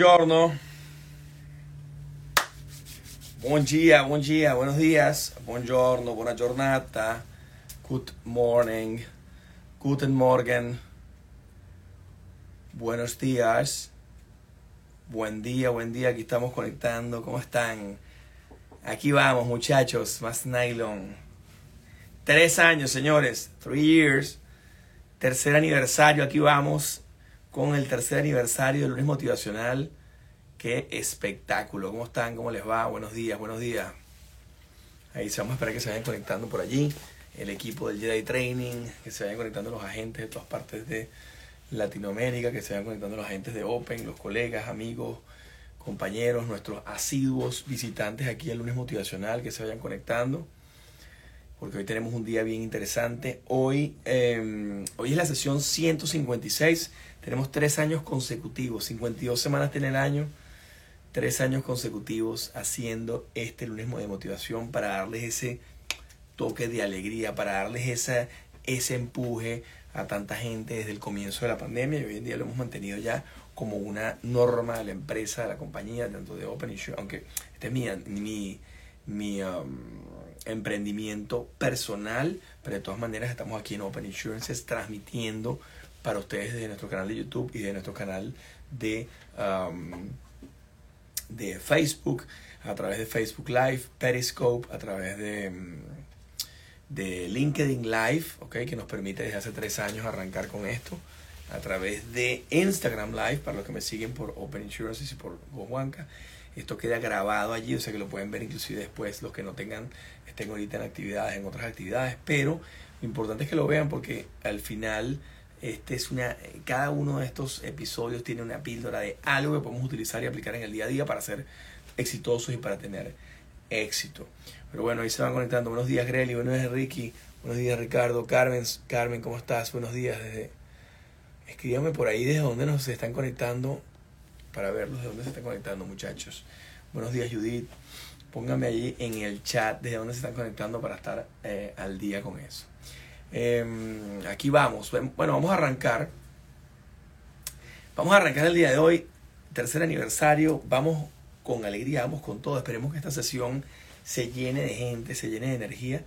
Buongiorno. Buen día, buen día, buenos días. Buongiorno, buona giornata. Good morning. Guten Morgen. Buenos días. Buen día, buen día. Aquí estamos conectando. ¿Cómo están? Aquí vamos, muchachos. Más nylon. Tres años, señores. Three years. Tercer aniversario. Aquí vamos con el tercer aniversario del lunes motivacional. Qué espectáculo. ¿Cómo están? ¿Cómo les va? Buenos días, buenos días. Ahí vamos a esperar que se vayan conectando por allí. El equipo del Jedi Training, que se vayan conectando los agentes de todas partes de Latinoamérica, que se vayan conectando los agentes de Open, los colegas, amigos, compañeros, nuestros asiduos visitantes aquí al lunes motivacional, que se vayan conectando porque hoy tenemos un día bien interesante. Hoy, eh, hoy es la sesión 156 tenemos tres años consecutivos, 52 semanas en el año, tres años consecutivos haciendo este lunes de motivación para darles ese toque de alegría, para darles esa, ese empuje a tanta gente desde el comienzo de la pandemia y hoy en día lo hemos mantenido ya como una norma de la empresa, de la compañía, tanto de Open Insurance, aunque este es mi, mi, mi um, emprendimiento personal, pero de todas maneras estamos aquí en Open Insurances transmitiendo para ustedes de nuestro canal de YouTube y de nuestro canal de, um, de Facebook, a través de Facebook Live, Periscope, a través de, um, de LinkedIn Live, okay, que nos permite desde hace tres años arrancar con esto, a través de Instagram Live, para los que me siguen por Open Insurances y por GoJuanca. Esto queda grabado allí, o sea que lo pueden ver inclusive después los que no tengan, estén ahorita en actividades, en otras actividades, pero lo importante es que lo vean porque al final este es una, cada uno de estos episodios tiene una píldora de algo que podemos utilizar y aplicar en el día a día para ser exitosos y para tener éxito. Pero bueno, ahí se van conectando. Buenos días, Greli. Buenos días, Ricky. Buenos días, Ricardo. Carmen, Carmen, ¿cómo estás? Buenos días. Desde... Escríbame por ahí desde dónde nos están conectando para verlos, de dónde se están conectando, muchachos. Buenos días, Judith. Pónganme allí en el chat desde dónde se están conectando para estar eh, al día con eso. Em, aquí vamos. Bueno, vamos a arrancar. Vamos a arrancar el día de hoy, tercer aniversario. Vamos con alegría, vamos con todo. Esperemos que esta sesión se llene de gente, se llene de energía.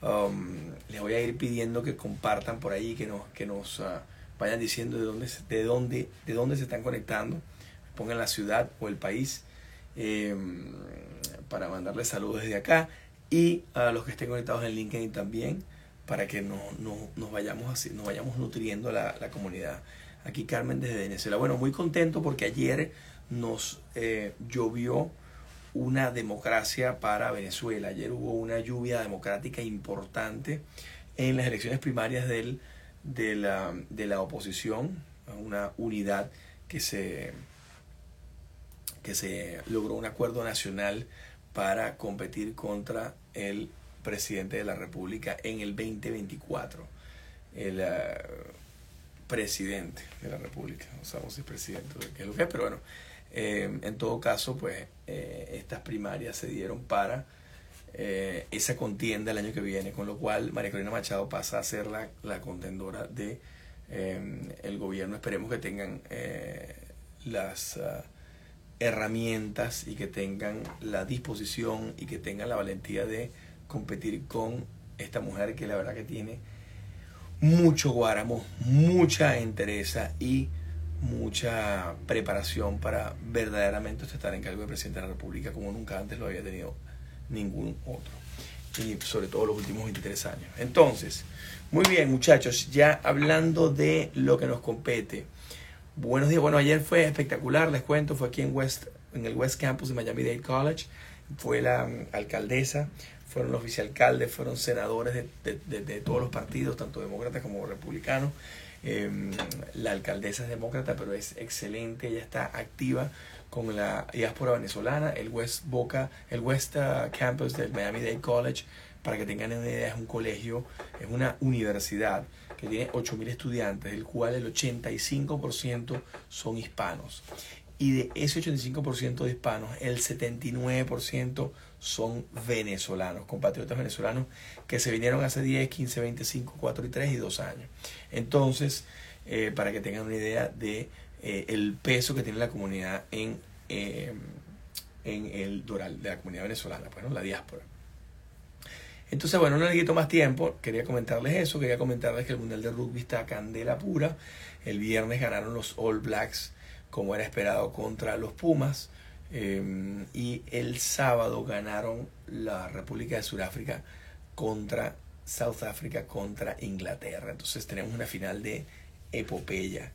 Um, les voy a ir pidiendo que compartan por ahí, que nos, que nos uh, vayan diciendo de dónde, de, dónde, de dónde se están conectando. Pongan la ciudad o el país em, para mandarles saludos desde acá. Y a los que estén conectados en LinkedIn también para que no, nos, vayamos así, nos vayamos nutriendo la, la, comunidad. Aquí Carmen desde Venezuela. Bueno, muy contento porque ayer nos eh, llovió una democracia para Venezuela. Ayer hubo una lluvia democrática importante en las elecciones primarias del, de, la, de la oposición, una unidad que se, que se logró un acuerdo nacional para competir contra el presidente de la República en el 2024. El eh, presidente de la República, no sabemos si es presidente o qué es lo que es, pero bueno, eh, en todo caso, pues eh, estas primarias se dieron para esa contienda el año que viene, con lo cual María Corina Machado pasa a ser la, la contendora de el gobierno. Esperemos que tengan las ah, herramientas y que tengan la disposición y que tengan la valentía de competir con esta mujer que la verdad que tiene mucho guáramo, mucha entereza y mucha preparación para verdaderamente estar en cargo de presidente de la República como nunca antes lo había tenido ningún otro. Y sobre todo los últimos 23 años. Entonces, muy bien muchachos, ya hablando de lo que nos compete. Buenos días, bueno, ayer fue espectacular, les cuento, fue aquí en West, en el West Campus de Miami Dade College, fue la mm, alcaldesa fueron los vicealcaldes, fueron senadores de, de, todos los partidos, tanto demócratas como republicanos. Em, la alcaldesa es demócrata, pero es excelente, ella está activa con la diáspora venezolana, el West Boca, el West uh, Campus del Miami Dade College, para que tengan una idea, es un colegio, es una universidad que tiene 8.000 estudiantes, del cual el 85% son hispanos. Y de ese 85% de hispanos, el 79% son venezolanos, compatriotas venezolanos que se vinieron hace 10, 15, 25, 4 y 3 y 2 años. Entonces, eh, para que tengan una idea de eh, el peso que tiene la comunidad en, eh, en el Doral, de la comunidad venezolana, pues, la diáspora. Entonces, bueno, no le quito más tiempo, quería comentarles eso, quería comentarles que el Mundial de Rugby está candela pura. El viernes ganaron los All Blacks, como era esperado, contra los Pumas. Eh, y el sábado ganaron la República de Sudáfrica contra South Africa contra Inglaterra. Entonces tenemos una final de epopeya.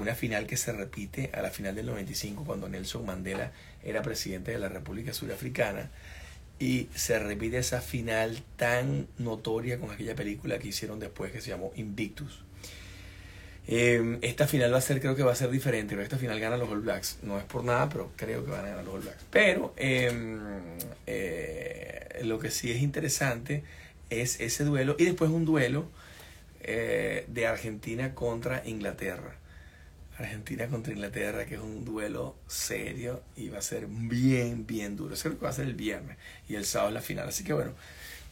Una final que se repite a la final del 95 cuando Nelson Mandela era presidente de la República Surafricana. Y se repite esa final tan notoria con aquella película que hicieron después que se llamó Invictus. Em, esta final va a ser, creo que va a ser diferente. Esta final gana los All Blacks. No es por nada, pero creo que van a ganar los All Blacks. Pero em, eh, lo que sí es interesante es ese duelo. Y después un duelo eh, de Argentina contra Inglaterra. Argentina contra Inglaterra, que es un duelo serio y va a ser bien, bien duro. Creo que va a ser el viernes y el sábado la final. Así que bueno,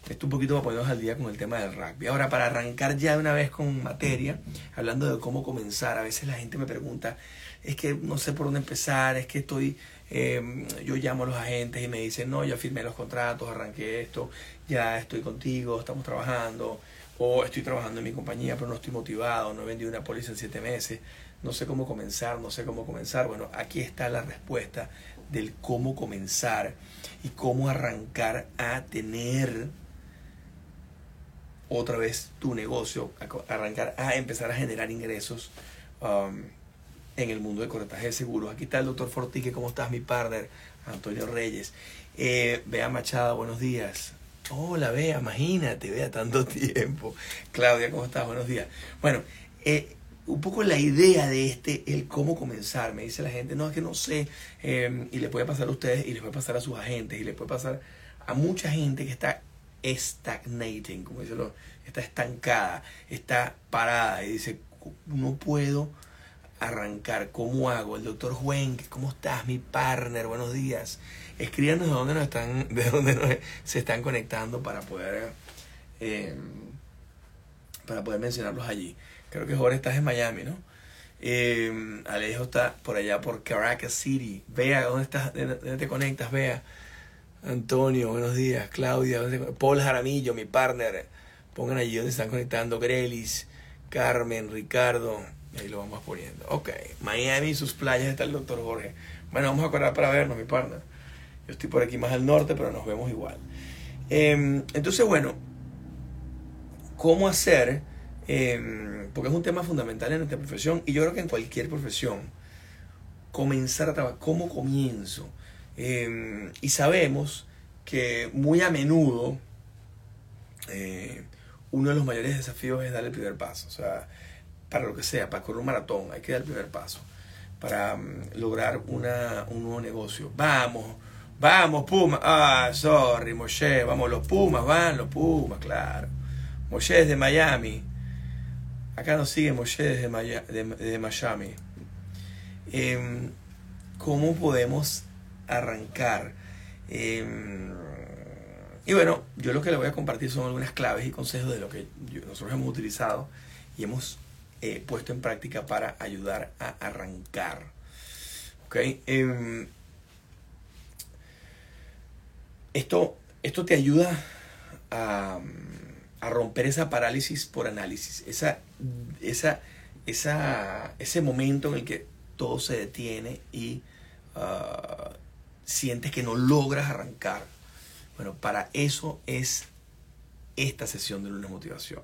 esto un poquito va a ponernos al día con el tema del rugby. Ahora, para arrancar ya de una vez con materia, hablando de cómo comenzar, a veces la gente me pregunta, es que no sé por dónde empezar, es que estoy, em, yo llamo a los agentes y me dicen, no, ya firmé los contratos, arranqué esto, ya estoy contigo, estamos trabajando, o estoy trabajando en mi compañía, pero no estoy motivado, no he vendido una póliza en siete meses, no sé cómo comenzar, no sé cómo comenzar. Bueno, aquí está la respuesta del cómo comenzar y cómo arrancar a tener otra vez tu negocio, arrancar a empezar a generar ingresos um, en el mundo de corretaje de seguros. Aquí está el doctor Fortique, ¿cómo estás, mi partner? Antonio Reyes. Eh, Bea Machado, buenos días. Hola, Bea, imagínate, Bea, tanto tiempo. Claudia, ¿cómo estás? Buenos días. Bueno, eh, un poco la idea de este, el cómo comenzar. Me dice la gente, no, es que no sé. Eh, y le puede pasar a ustedes, y les puede pasar a sus agentes, y le puede pasar a mucha gente que está stagnating, como dice lo, está estancada, está parada y dice, no puedo arrancar, ¿cómo hago? El doctor Juan, ¿cómo estás? Mi partner, buenos días. Escríbanos de dónde nos están, de dónde se están conectando para poder eh, para poder mencionarlos allí. Creo que Jorge estás en Miami, ¿no? Eh, Alejo está por allá por Caracas City. Vea, ¿dónde estás? ¿Dónde te conectas? Vea. Antonio, buenos días. Claudia, Paul Jaramillo, mi partner. Pongan allí donde están conectando. Grelis, Carmen, Ricardo. Ahí lo vamos poniendo. Ok. Miami y sus playas está el doctor Jorge. Bueno, vamos a acordar para vernos, mi partner. Yo estoy por aquí más al norte, pero nos vemos igual. Em, entonces, bueno, ¿cómo hacer? Em, porque es un tema fundamental en nuestra profesión y yo creo que en cualquier profesión. Comenzar a trabajar. ¿Cómo comienzo? Em, y sabemos que muy a menudo eh, uno de los mayores desafíos es dar el primer paso. O sea, para lo que sea, para correr un maratón, hay que dar el primer paso. Para mm, lograr una, un nuevo negocio. Vamos, vamos, Pumas. Ah, sorry, Moshe. Vamos, los Pumas, van, los Pumas, claro. Moshe desde Miami. Acá nos sigue Moshe desde, Miami. Em, ¿Cómo podemos arrancar. Em, y bueno, yo lo que le voy a compartir son algunas claves y consejos de lo que nosotros hemos utilizado y hemos eh, puesto en práctica para ayudar a arrancar. Em, esto, esto te ayuda a, romper esa parálisis por análisis, esa, esa, esa, ese momento en el que todo se detiene y uh, sientes que no logras arrancar. Bueno, para eso es esta sesión de lunes motivación.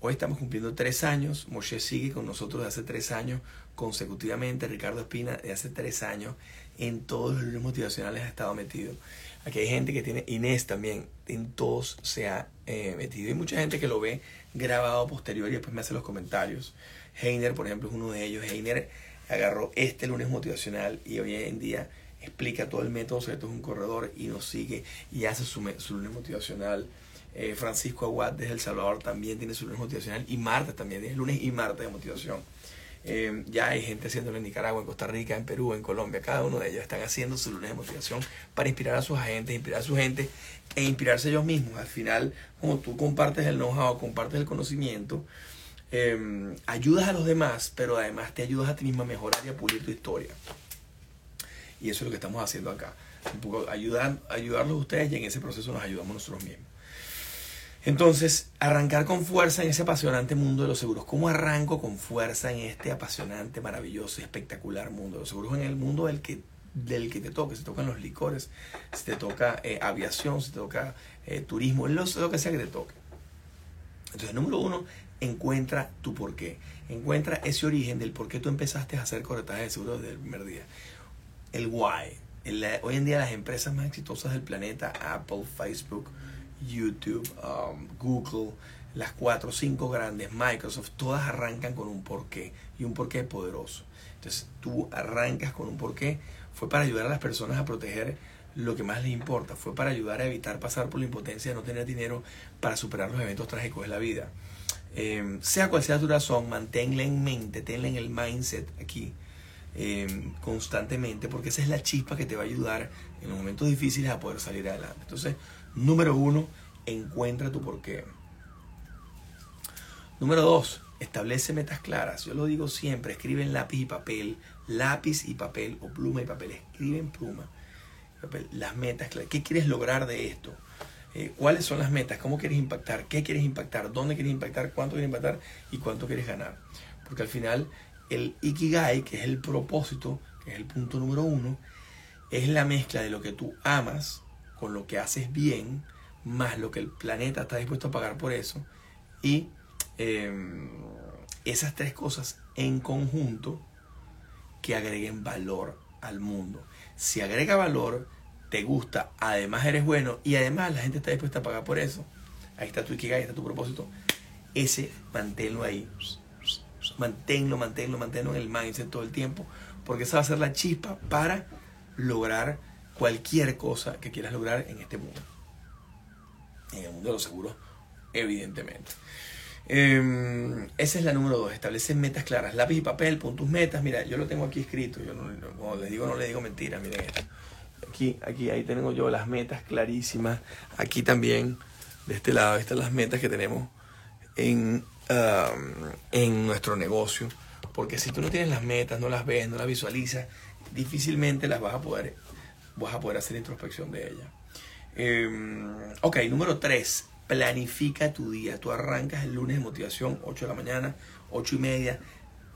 Hoy estamos cumpliendo tres años. Moshe sigue con nosotros de hace tres años consecutivamente. Ricardo Espina de hace tres años en todos los lunes motivacionales ha estado metido. Aquí hay gente que tiene, Inés también, en todos se ha eh, metido. Hay mucha gente que lo ve grabado posterior y después me hace los comentarios. Heiner, por ejemplo, es uno de ellos. Heiner agarró este lunes motivacional y hoy en día explica todo el método secreto es un corredor y nos sigue y hace su, lunes motivacional. Eh, Francisco Aguad desde El Salvador también tiene su lunes motivacional y martes también, tiene lunes y martes de motivación. Eh, ya hay gente haciéndolo en Nicaragua, en Costa Rica, en Perú, en Colombia. Cada uno de ellos están haciendo su lunes de motivación para inspirar a sus agentes, inspirar a su gente e inspirarse ellos mismos. Al final, como tú compartes el know-how, compartes el conocimiento, em, ayudas a los demás, pero además te ayudas a ti mismo a mejorar y a pulir tu historia. Y eso es lo que estamos haciendo acá. Un poco ayudar, ayudarlos a ustedes y en ese proceso nos ayudamos nosotros mismos. Entonces, arrancar con fuerza en ese apasionante mundo de los seguros. ¿Cómo arranco con fuerza en este apasionante, maravilloso espectacular mundo de los seguros? En el mundo del que, del que te toque, si te tocan los licores, si te toca eh, aviación, si te toca eh, turismo, lo, lo que sea que te toque. Entonces, número uno, encuentra tu porqué. Encuentra ese origen del por qué tú empezaste a hacer corretaje de seguros desde el primer día. El why. hoy en día las empresas más exitosas del planeta, Apple, Facebook, YouTube, um, Google, las cuatro o cinco grandes, Microsoft, todas arrancan con un porqué y un porqué poderoso. Entonces tú arrancas con un porqué, fue para ayudar a las personas a proteger lo que más les importa, fue para ayudar a evitar pasar por la impotencia de no tener dinero para superar los eventos trágicos de la vida. Em, sea cual sea tu razón, manténla en mente, tenla en el mindset aquí em, constantemente, porque esa es la chispa que te va a ayudar en los momentos difíciles a poder salir adelante. Entonces, Número uno, encuentra tu porqué. Número dos, establece metas claras. Yo lo digo siempre, escribe en lápiz y papel, lápiz y papel o pluma y papel. Escribe en pluma, las metas claras. ¿Qué quieres lograr de esto? Eh, ¿Cuáles son las metas? ¿Cómo quieres impactar? ¿Qué quieres impactar? ¿Dónde quieres impactar? ¿Cuánto quieres impactar? ¿Y cuánto quieres ganar? Porque al final el Ikigai, que es el propósito, que es el punto número uno, es la mezcla de lo que tú amas con lo que haces bien, más lo que el planeta está dispuesto a pagar por eso. Y em, esas tres cosas en conjunto que agreguen valor al mundo. Si agrega valor, te gusta, además eres bueno y además la gente está dispuesta a pagar por eso. Ahí está tu Ikigai, ahí está tu propósito. Ese, manténlo ahí. Manténlo, manténlo, manténlo en el mindset todo el tiempo. Porque esa va a ser la chispa para lograr cualquier cosa que quieras lograr en este mundo. En el mundo de los seguros, evidentemente. Em, esa es la número dos, establece metas claras, lápiz y papel, pon tus metas. Mira, yo lo tengo aquí escrito, yo no, les digo, no les digo mentiras, miren esto. Aquí, aquí, ahí tengo yo las metas clarísimas. Aquí también, de este lado, están las metas que tenemos en, en nuestro negocio. Porque si tú no tienes las metas, no las ves, no las visualizas, difícilmente las vas a poder vas a poder hacer introspección de ella. Em, ok, número 3. Planifica tu día. Tú arrancas el lunes de motivación, 8 de la mañana, 8 y media.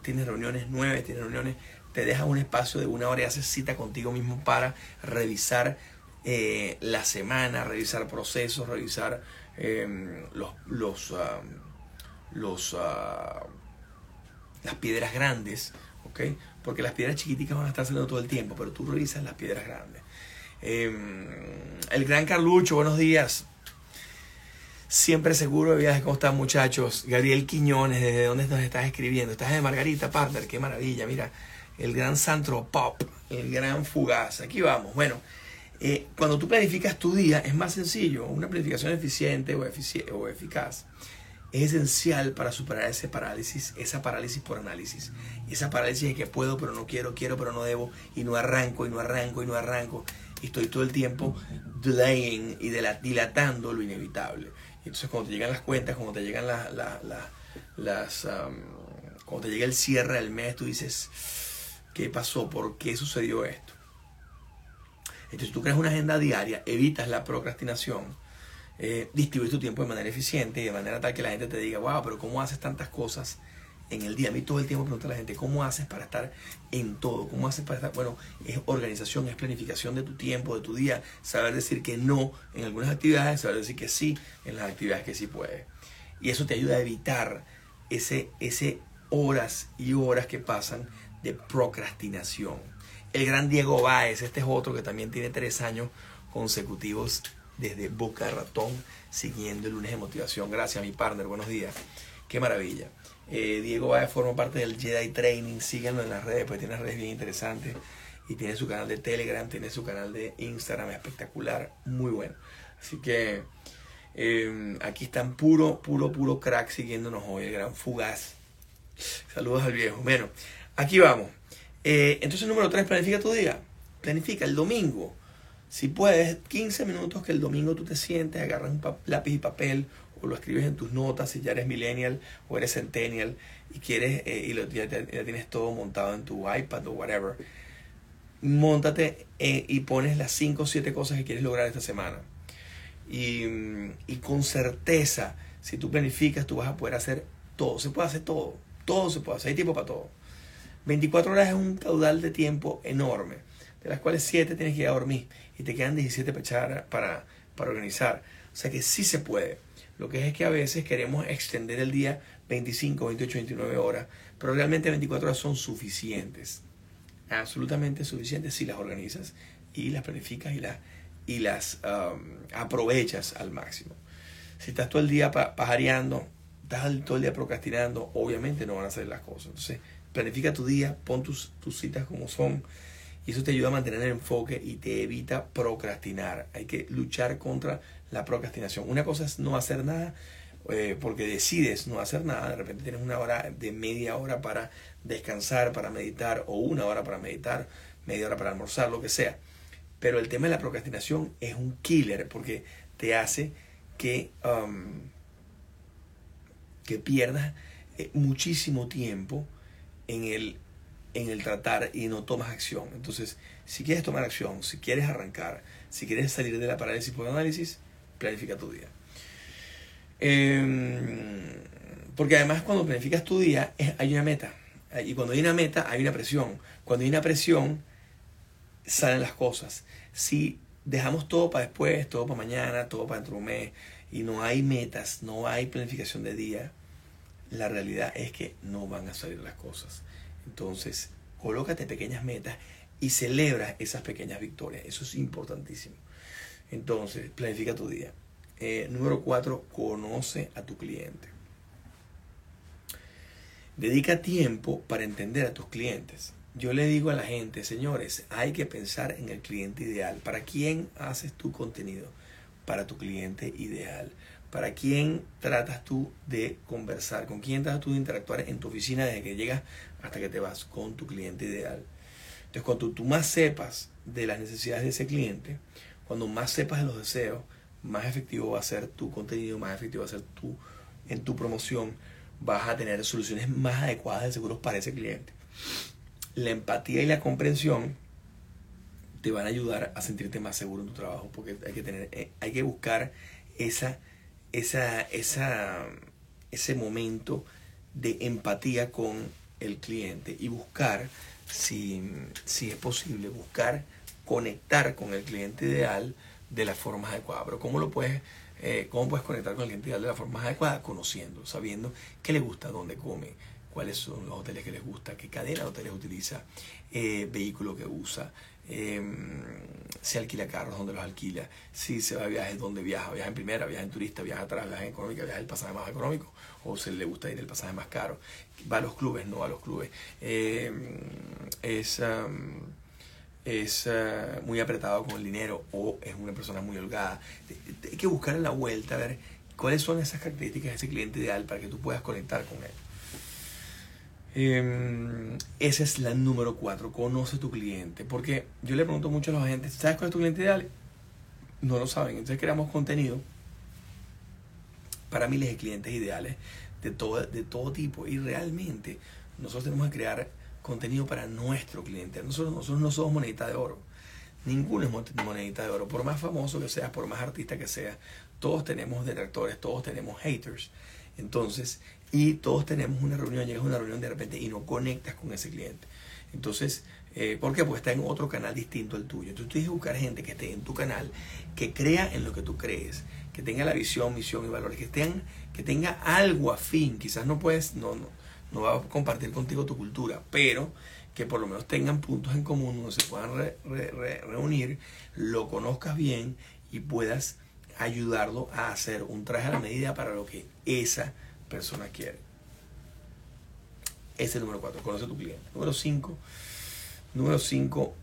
Tienes reuniones 9, tienes reuniones. Te dejas un espacio de una hora y haces cita contigo mismo para revisar eh, la semana, revisar procesos, revisar em, los, los, los ah, las piedras grandes, ¿ok? Porque las piedras chiquiticas van a estar saliendo todo el tiempo, pero tú revisas las piedras grandes. Em, el gran Carlucho, buenos días. Siempre seguro de viajes, ¿cómo están muchachos? Gabriel Quiñones, ¿desde dónde nos estás escribiendo? Estás de Margarita Partner, qué maravilla, mira. El gran Santro Pop, el gran Fugaz. Aquí vamos. Bueno, eh, cuando tú planificas tu día es más sencillo. Una planificación eficiente o, o eficaz es esencial para superar ese parálisis, esa parálisis por análisis. Esa parálisis de que puedo pero no quiero, quiero pero no debo, y no arranco, y no arranco, y no arranco y estoy todo el tiempo delaying y dilatando lo inevitable. Entonces cuando te llegan las cuentas, cuando te llegan las, las, cuando te llega el cierre del mes, tú dices, ¿qué pasó? ¿Por qué sucedió esto? Entonces tú creas una agenda diaria, evitas la procrastinación, eh, distribuyes tu tiempo de manera eficiente y de manera tal que la gente te diga, wow, pero ¿cómo haces tantas cosas? en el día. A mí todo el tiempo pregunta a la gente, ¿cómo haces para estar en todo? ¿Cómo haces para estar? Bueno, es organización, es planificación de tu tiempo, de tu día, saber decir que no en algunas actividades, saber decir que sí en las actividades que sí puedes. Y eso te ayuda a evitar ese, ese horas y horas que pasan de procrastinación. El gran Diego Báez, este es otro que también tiene tres años consecutivos desde Boca Ratón, siguiendo el lunes de motivación. Gracias, mi partner, buenos días. Qué maravilla. Eh, Diego Valle forma parte del Jedi Training. Síganlo en las redes, pues tiene redes bien interesantes. Y tiene su canal de Telegram, tiene su canal de Instagram espectacular, muy bueno. Así que em, aquí están puro, puro, puro crack siguiéndonos hoy, el gran fugaz. Saludos al viejo. Bueno, aquí vamos. Eh, entonces, número 3, planifica tu día. Planifica el domingo. Si puedes, 15 minutos que el domingo tú te sientes, agarras un lápiz y papel o lo escribes en tus notas si ya eres millennial o eres centennial y quieres eh, y lo, ya, tienes todo montado en tu iPad o whatever. Móntate eh, y pones las 5 o 7 cosas que quieres lograr esta semana. Y, y con certeza, si tú planificas, tú vas a poder hacer todo. Se puede hacer todo. Todo se puede hacer. Hay tiempo para todo. 24 horas es un caudal de tiempo enorme, de las cuales 7 tienes que ir a dormir y te quedan 17 para, para, organizar. O sea que sí se puede. Lo que es, es que a veces queremos extender el día 25, 28, 29 horas, pero realmente 24 horas son suficientes. Absolutamente suficientes si las organizas y las planificas y las, y las um, aprovechas al máximo. Si estás todo el día pajareando, estás todo el día procrastinando, obviamente no van a salir las cosas. Entonces, planifica tu día, pon tus, tus citas como son y eso te ayuda a mantener el enfoque y te evita procrastinar. Hay que luchar contra la procrastinación. Una cosa es no hacer nada eh, porque decides no hacer nada. De repente tienes una hora de media hora para descansar, para meditar, o una hora para meditar, media hora para almorzar, lo que sea. Pero el tema de la procrastinación es un killer porque te hace que, um, que pierdas eh, muchísimo tiempo en el, en el tratar y no tomas acción. Entonces, si quieres tomar acción, si quieres arrancar, si quieres salir de la parálisis por análisis, planifica tu día. Em, porque además cuando planificas tu día hay una meta. Y cuando hay una meta hay una presión. Cuando hay una presión salen las cosas. Si dejamos todo para después, todo para mañana, todo para dentro de un mes y no hay metas, no hay planificación de día, la realidad es que no van a salir las cosas. Entonces, colócate pequeñas metas y celebra esas pequeñas victorias. Eso es importantísimo. Entonces, planifica tu día. Eh, número cuatro, conoce a tu cliente. Dedica tiempo para entender a tus clientes. Yo le digo a la gente, señores, hay que pensar en el cliente ideal. ¿Para quién haces tu contenido? Para tu cliente ideal. ¿Para quién tratas tú de conversar? ¿Con quién tratas tú de interactuar en tu oficina desde que llegas hasta que te vas? Con tu cliente ideal. Entonces, cuando tú más sepas de las necesidades de ese cliente, cuando más sepas de los deseos, más efectivo va a ser tu contenido, más efectivo va a ser tu, en tu promoción, vas a tener soluciones más adecuadas de seguros para ese cliente. La empatía y la comprensión te van a ayudar a sentirte más seguro en tu trabajo, porque hay que tener, eh, hay que buscar esa esa, esa, ese momento de empatía con el cliente y buscar, si, si es posible, buscar conectar con el cliente ideal de la forma adecuada. Pero ¿cómo lo puedes, eh, cómo puedes conectar con el cliente ideal de la forma adecuada? Conociendo, sabiendo qué le gusta, dónde come, cuáles son los hoteles que les gusta, qué cadena de hoteles utiliza, eh, vehículo que usa, eh, si alquila carros, dónde los alquila, si se va a viajes, dónde viaja, viaja en primera, viaja en turista, viaja atrás, viaja en económica, viaja el pasaje más económico, o se le gusta ir el pasaje más caro, va a los clubes, no a los clubes. Eh, es es uh, muy apretado con el dinero o es una persona muy holgada. Hay que buscar en la vuelta a ver cuáles son esas características de ese cliente ideal para que tú puedas conectar con él. Eh, esa es la número cuatro, conoce tu cliente. Porque yo le pregunto mucho a los agentes, ¿sabes cuál es tu cliente ideal? No lo saben. Entonces creamos contenido para miles de clientes ideales de todo, de todo tipo. Y realmente nosotros tenemos que crear contenido para nuestro cliente. Nosotros, nosotros no somos monedita de oro. Ninguno es monedita de oro. Por más famoso que seas, por más artista que seas, todos tenemos detractores, todos tenemos haters. Entonces, y todos tenemos una reunión, llegas a una reunión de repente y no conectas con ese cliente. Entonces, eh, ¿por qué? Porque está en otro canal distinto al tuyo. Entonces, tú tienes que buscar gente que esté en tu canal, que crea en lo que tú crees, que tenga la visión, misión y valores, que, estén, que tenga algo afín. Quizás no puedes, no, no, no va a compartir contigo tu cultura, pero que por lo menos tengan puntos en común donde se puedan reunir, lo conozcas bien y puedas ayudarlo a hacer un traje a la medida para lo que esa persona quiere. Ese es el número 4, conoce a tu cliente. Número 5, número 5,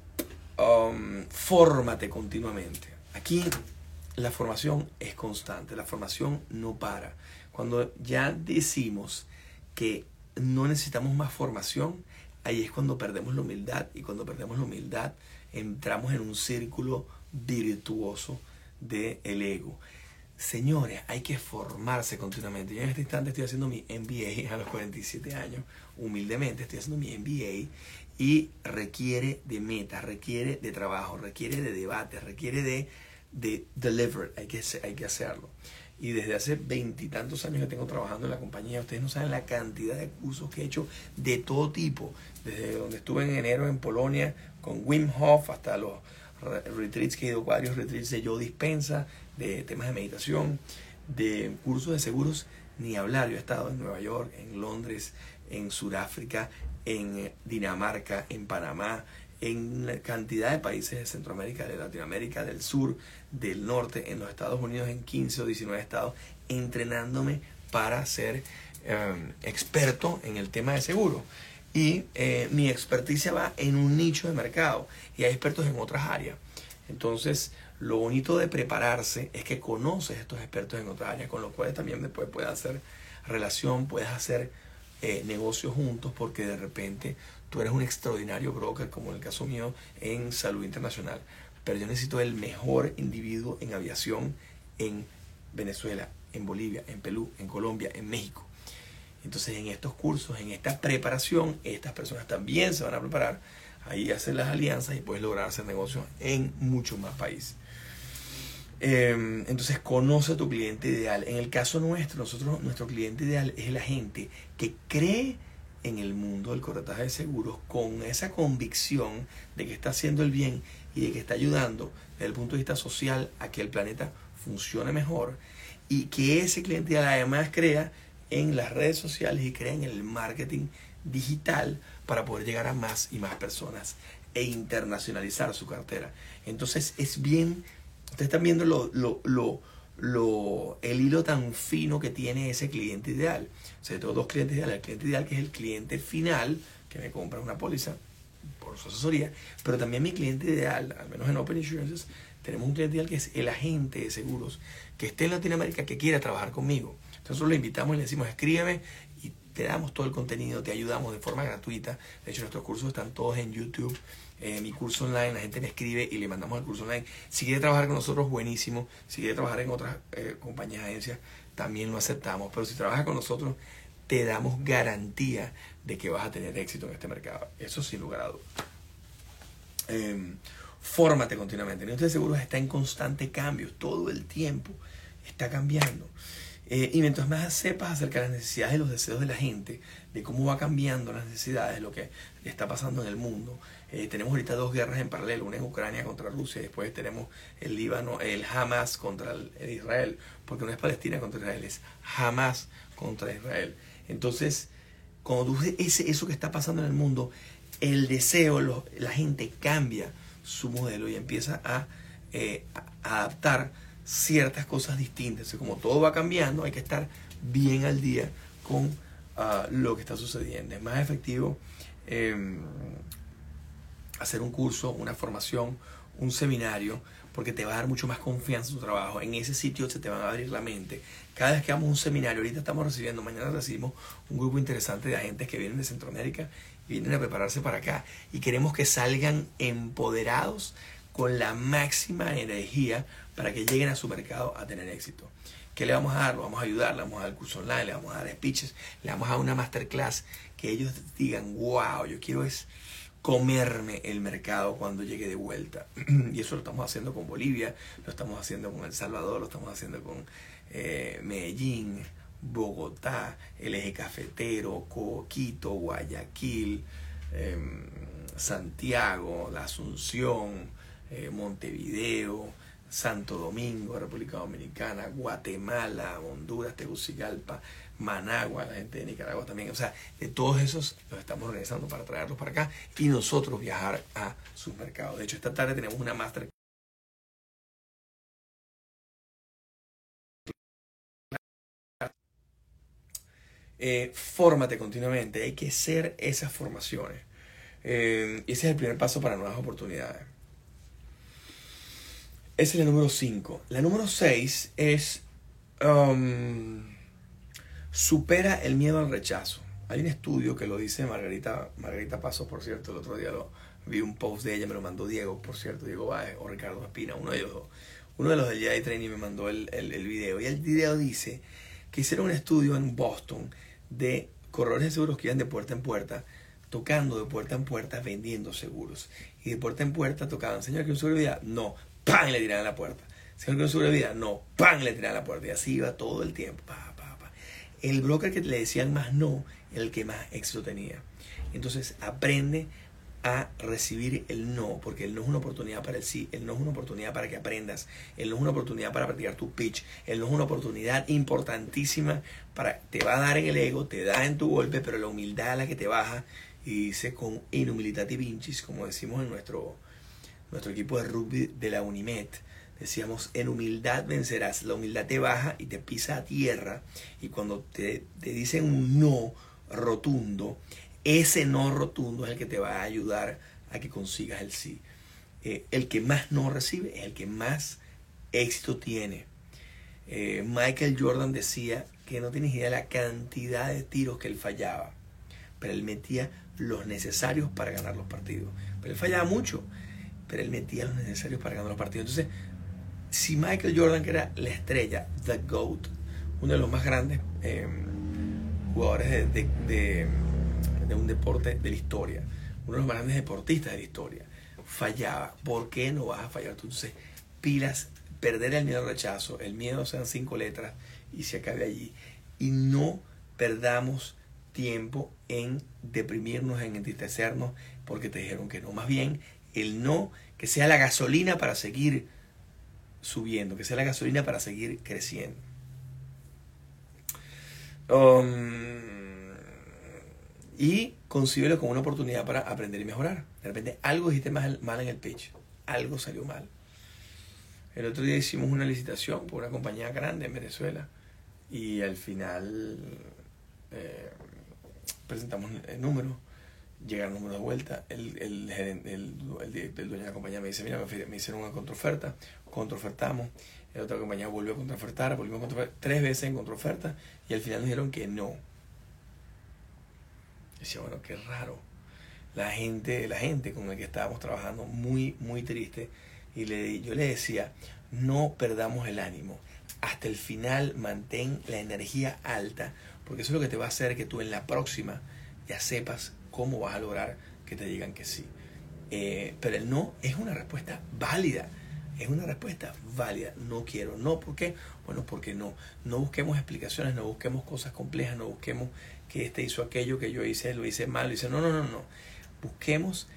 um, fórmate continuamente. Aquí la formación es constante, la formación no para. Cuando ya decimos que no necesitamos más formación, ahí es cuando perdemos la humildad y cuando perdemos la humildad entramos en un círculo virtuoso del ego. señores, hay que formarse continuamente. Yo en este instante estoy haciendo mi MBA a los 47 años, humildemente estoy haciendo mi MBA y requiere de metas, requiere de trabajo, requiere de debate, requiere de, de deliver, hay que, hay que hacerlo. Y desde hace veintitantos años que tengo trabajando en la compañía, ustedes no saben la cantidad de cursos que he hecho de todo tipo, desde donde estuve en enero en Polonia con Wim Hof hasta los retreats que he ido, varios retreats de yo dispensa, de temas de meditación, de cursos de seguros, ni hablar. Yo he estado en Nueva York, en Londres, en Sudáfrica, en Dinamarca, en Panamá, en la cantidad de países de Centroamérica, de Latinoamérica, del sur, del norte, en los Estados Unidos, en 15 o 19 estados, entrenándome para ser em, experto en el tema de seguro. Y eh, mi experticia va en un nicho de mercado y hay expertos en otras áreas. Entonces, lo bonito de prepararse es que conoces a estos expertos en otras áreas, con los cuales también después puedes hacer relación, puedes hacer eh, negocios juntos, porque de repente tú eres un extraordinario broker, como en el caso mío, en salud internacional. Pero yo necesito el mejor individuo en aviación en Venezuela, en Bolivia, en Perú, en Colombia, en México. Entonces en estos cursos, en esta preparación, estas personas también se van a preparar. Ahí hacen las alianzas y puedes lograr hacer negocios en muchos más países. Em, entonces conoce a tu cliente ideal. En el caso nuestro, nosotros, nuestro cliente ideal es la gente que cree en el mundo del corretaje de seguros con esa convicción de que está haciendo el bien y de que está ayudando desde el punto de vista social a que el planeta funcione mejor y que ese cliente ideal además crea en las redes sociales y crea en el marketing digital para poder llegar a más y más personas e internacionalizar su cartera. Entonces es bien Ustedes están viendo lo, lo, lo, lo, el hilo tan fino que tiene ese cliente ideal. O sea, tengo dos clientes ideales. El cliente ideal que es el cliente final, que me compra una póliza por su asesoría, pero también mi cliente ideal, al menos en Open Insurances, tenemos un cliente ideal que es el agente de seguros que esté en Latinoamérica que quiera trabajar conmigo. Nosotros le invitamos y le decimos, escríbeme y te damos todo el contenido, te ayudamos de forma gratuita. De hecho, nuestros cursos están todos en YouTube eh, mi curso online, la gente me escribe y le mandamos el curso online. Si quiere trabajar con nosotros, buenísimo. Si quiere trabajar en otras eh, compañías, agencias, también lo aceptamos. Pero si trabaja con nosotros, te damos garantía de que vas a tener éxito en este mercado. Eso sin lugar a dudas. Em, fórmate continuamente. El negocio de está en constante cambio, todo el tiempo está cambiando. Eh, y mientras más sepas acerca de las necesidades y los deseos de la gente, de cómo va cambiando las necesidades, lo que está pasando en el mundo. Eh, tenemos ahorita dos guerras en paralelo, una en Ucrania contra Rusia, y después tenemos el Líbano, el Hamas contra el, Israel, porque no es Palestina contra Israel, es Hamas contra Israel. Entonces, cuando tú ves eso que está pasando en el mundo, el deseo, la gente cambia su modelo y empieza a, eh, a adaptar ciertas cosas distintas. como todo va cambiando, hay que estar bien al día con ah, lo que está sucediendo. Es más efectivo em, hacer un curso, una formación, un seminario, porque te va a dar mucho más confianza en tu trabajo. En ese sitio se te va a abrir la mente. Cada vez que hagamos un seminario, ahorita estamos recibiendo, mañana recibimos un grupo interesante de agentes que vienen de Centroamérica y vienen a prepararse para acá. Y queremos que salgan empoderados con la máxima energía para que lleguen a su mercado a tener éxito. ¿Qué le vamos a dar? Lo vamos a ayudar, le vamos a dar curso online, le vamos a dar speeches, le vamos a dar una masterclass que ellos digan, wow, yo quiero es comerme el mercado cuando llegue de vuelta. y eso lo estamos haciendo con Bolivia, lo estamos haciendo con El Salvador, lo estamos haciendo con eh, Medellín, Bogotá, el eje cafetero, Coquito, Guayaquil, em, Santiago, La Asunción, eh, Montevideo, Santo Domingo, República Dominicana, Guatemala, Honduras, Tegucigalpa, Managua, la gente de Nicaragua también. O sea, de todos esos los estamos organizando para traerlos para acá y nosotros viajar a sus mercados. De hecho, esta tarde tenemos una master Eh, fórmate continuamente, hay que hacer esas formaciones. Eh, ese es el primer paso para nuevas oportunidades. Esa es la número 5. La número 6 es um, supera el miedo al rechazo. Hay un estudio que lo dice Margarita, Margarita Paso, por cierto, el otro día lo, vi un post de ella, me lo mandó Diego, por cierto, Diego Baez o Ricardo Espina, uno de ellos uno de los del Jedi Training me mandó el, el, video y el video dice que hicieron un estudio en Boston de corredores de seguros que iban de puerta en puerta, tocando de puerta en puerta, vendiendo seguros. Y de puerta en puerta tocaban, señor, que un seguro de? No, ¡pam! le tiraban la puerta. Señor, que un seguro de vida? No, ¡pam! le tiraban la puerta. Y así iba todo el tiempo. El broker que le decían más no, el que más éxito tenía. Entonces aprende a recibir el no, porque el no es una oportunidad para el sí, el no es una oportunidad para que aprendas, el no es una oportunidad para practicar tu pitch, el no es una oportunidad importantísima para, te va a dar en el ego, te da en tu golpe, pero la humildad es la que te baja y dice con inhumilitati vincis, como decimos en nuestro, nuestro equipo de rugby de la Unimet, decíamos, en humildad vencerás, la humildad te baja y te pisa a tierra y cuando te, te dicen un no rotundo, ese no rotundo es el que te va a ayudar a que consigas el sí. Eh, el que más no recibe es el que más éxito tiene. Eh, Michael Jordan decía que no tienes idea de la cantidad de tiros que él fallaba, pero él metía los necesarios para ganar los partidos. Pero él fallaba mucho, pero él metía los necesarios para ganar los partidos. Entonces, si Michael Jordan, que era la estrella, The GOAT, uno de los más grandes eh, jugadores de de un deporte de la historia, uno de los más grandes deportistas de la historia, fallaba. ¿Por qué no vas a fallar tú? Entonces, pilas, perder el miedo al rechazo, el miedo sean cinco letras y se acabe allí. Y no perdamos tiempo en deprimirnos, en entristecernos porque te dijeron que no. Más bien, el no, que sea la gasolina para seguir subiendo, que sea la gasolina para seguir creciendo. Um, y concíbelo como una oportunidad para aprender y mejorar. De repente algo dijiste mal, mal en el pitch, algo salió mal. El otro día hicimos una licitación por una compañía grande en Venezuela y al final eh, presentamos el número, llega el número de vuelta, el, el, el, el, dueño de la compañía me dice, mira, me hicieron una contraoferta, contraofertamos, la otra compañía volvió a contraofertar, volvió a contraofertar, tres veces en contraoferta y al final dijeron que no, decía, bueno, qué raro. La gente, la gente con la que estábamos trabajando, muy, muy triste. Y le, yo le decía, no perdamos el ánimo. Hasta el final mantén la energía alta, porque eso es lo que te va a hacer que tú en la próxima ya sepas cómo vas a lograr que te digan que sí. Eh, pero el no es una respuesta válida. Es una respuesta válida. No quiero. No, ¿por qué? Bueno, porque no. No busquemos explicaciones, no busquemos cosas complejas, no busquemos que este hizo aquello que yo hice, lo hice mal, lo hice. No, no, no, no. Busquemos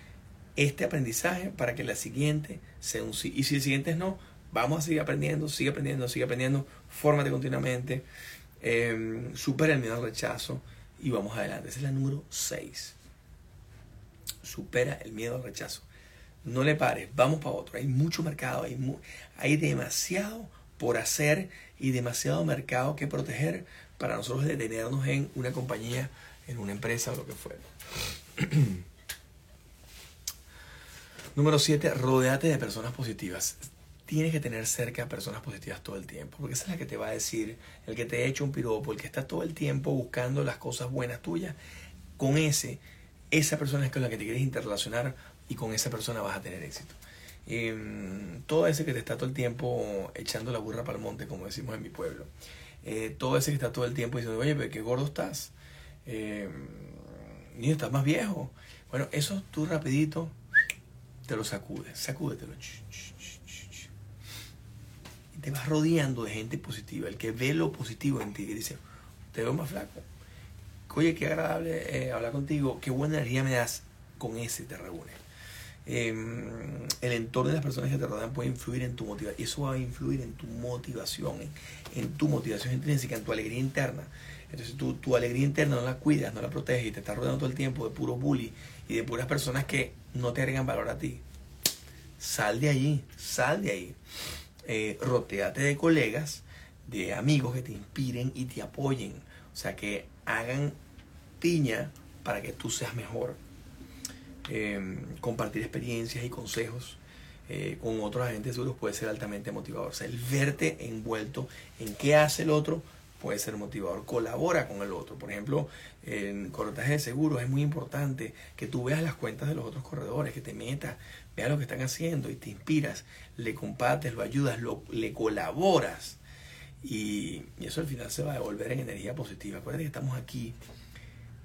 este aprendizaje para que la siguiente sea un sí. Y si el siguiente es no, vamos a seguir aprendiendo, sigue aprendiendo, sigue aprendiendo, fórmate continuamente, eh, supera el miedo al rechazo y vamos adelante. Esa es la número 6. Supera el miedo al rechazo. No le pares, vamos para otro. Hay mucho mercado, hay, hay demasiado por hacer y demasiado mercado que proteger para nosotros detenernos en una compañía, en una empresa o lo que fuera. Número 7, rodeate de personas positivas. Tienes que tener cerca personas positivas todo el tiempo, porque esa es la que te va a decir, el que te ha hecho un piropo, el que está todo el tiempo buscando las cosas buenas tuyas. Con ese, esa persona es con la que te quieres interrelacionar y con esa persona vas a tener éxito. Eh, todo ese que te está todo el tiempo echando la burra para el monte, como decimos en mi pueblo. Eh, todo ese que está todo el tiempo diciendo, oye, pero qué gordo estás. Eh, ni estás más viejo. Bueno, eso tú rapidito te lo sacudes, sacúdetelo. Y te vas rodeando de gente positiva, el que ve lo positivo en ti, y dice, te veo más flaco. Oye, qué agradable eh, hablar contigo, qué buena energía me das. Con ese te reúnes. Em, el entorno de las personas que te rodean puede influir en tu motivación. Y eso va a influir en tu motivación, en, tu motivación intrínseca, en tu alegría interna. Entonces tú, tu alegría interna no la cuidas, no la proteges y te estás rodeando todo el tiempo de puro bully y de puras personas que no te agregan valor a ti. Sal de allí, sal de ahí. Eh, roteate de colegas, de amigos que te inspiren y te apoyen. O sea, que hagan piña para que tú seas mejor. Em, compartir experiencias y consejos eh, con otros agentes seguros puede ser altamente motivador. O sea, el verte envuelto en qué hace el otro puede ser motivador, colabora con el otro. Por ejemplo, en corretaje de seguros es muy importante que tú veas las cuentas de los otros corredores, que te metas, veas lo que están haciendo y te inspiras, le compartes, lo ayudas, lo, le colaboras. Y, y eso al final se va a devolver en energía positiva. Acuérdate que estamos aquí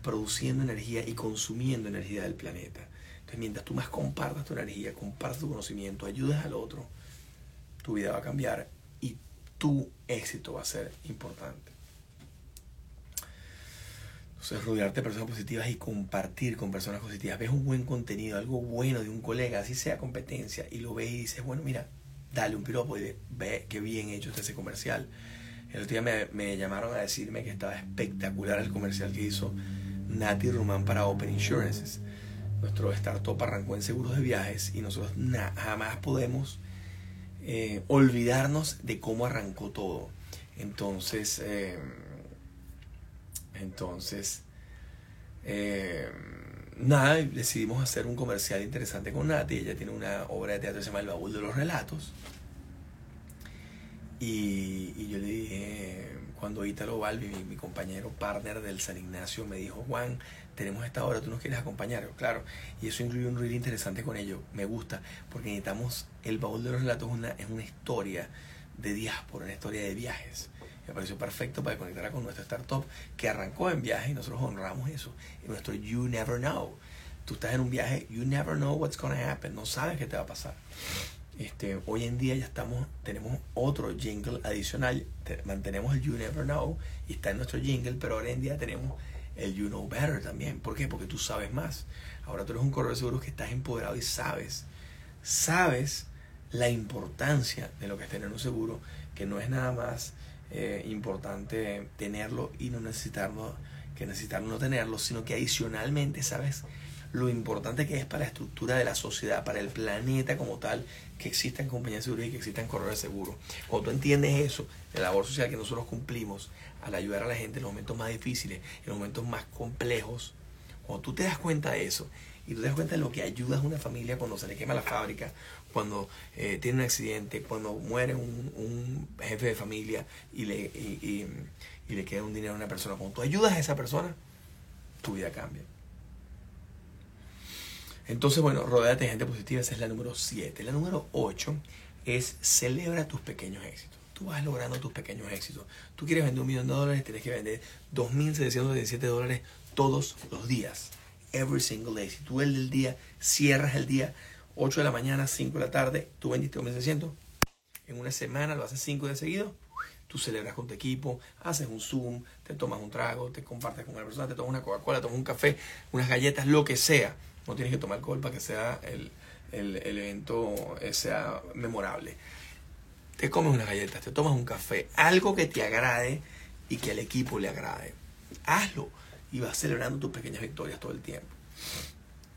produciendo energía y consumiendo energía del planeta. Entonces, mientras tú más compartas tu energía, compartas tu conocimiento, ayudas al otro, tu vida va a cambiar y tu éxito va a ser importante. Entonces, rodearte de personas positivas y compartir con personas positivas. Ves un buen contenido, algo bueno de un colega, así sea competencia, y lo ves y dices, bueno, mira, dale un piropo y ve qué bien hecho está ese comercial. El otro día me, me, llamaron a decirme que estaba espectacular el comercial que hizo Nati Rumán para Open Insurances. Nuestro startup arrancó en seguros de viajes y nosotros jamás podemos eh, olvidarnos de cómo arrancó todo. Entonces, eh, entonces, eh, nada, decidimos hacer un comercial interesante con Nati. Ella tiene una obra de teatro que se llama El Baúl de los Relatos. Y, yo le dije, cuando Ítalo Balbi, mi, compañero partner del San Ignacio, me dijo, Juan, tenemos esta obra, ¿tú nos quieres acompañar? Claro, y eso incluye un reel interesante con ello, me gusta, porque necesitamos, el baúl de los relatos una, es una historia de diáspora, una historia de viajes me pareció perfecto para conectar con nuestra startup que arrancó en viaje y nosotros honramos eso. En nuestro You Never Know. Tú estás en un viaje, you never know what's to happen, no sabes qué te va a pasar. Este, hoy en día ya estamos, tenemos otro jingle adicional, mantenemos el You Never Know y está en nuestro jingle, pero hoy en día tenemos el You Know Better también. ¿Por qué? Porque tú sabes más. Ahora tú eres un corredor de seguros que estás empoderado y sabes, sabes la importancia de lo que es tener un seguro, que no es nada más eh, importante tenerlo y no necesitarlo, que necesitar no tenerlo, sino que adicionalmente sabes lo importante que es para la estructura de la sociedad, para el planeta como tal, que existan compañías de seguridad y que existan corredores de seguro. Cuando tú entiendes eso, la labor social que nosotros cumplimos al ayudar a la gente en los momentos más difíciles, en los momentos más complejos, cuando tú te das cuenta de eso y tú te das cuenta de lo que ayudas a una familia cuando se le quema la fábrica, cuando eh, tiene un accidente, cuando muere un, jefe de familia y le, y, le queda un dinero a una persona. Cuando tú ayudas a esa persona, tu vida cambia. Entonces, bueno, rodeate de gente positiva, esa es la número 7. La número 8 es celebra tus pequeños éxitos. Tú vas logrando tus pequeños éxitos. Tú quieres vender un millón de dólares, tienes que vender 2.717 dólares todos los días. Every single day. Si tú el día cierras el día 8 de la mañana, 5 de la tarde, tú vendiste 2.600. En una semana lo haces 5 días seguidos. Tú celebras con tu equipo, haces un Zoom, te tomas un trago, te compartes con una persona, te tomas una Coca-Cola, tomas un café, unas galletas, lo que sea. No tienes que tomar alcohol para que sea el, el, el evento eh, sea memorable. Te comes unas galletas, te tomas un café, algo que te agrade y que al equipo le agrade. Hazlo y vas celebrando tus pequeñas victorias todo el tiempo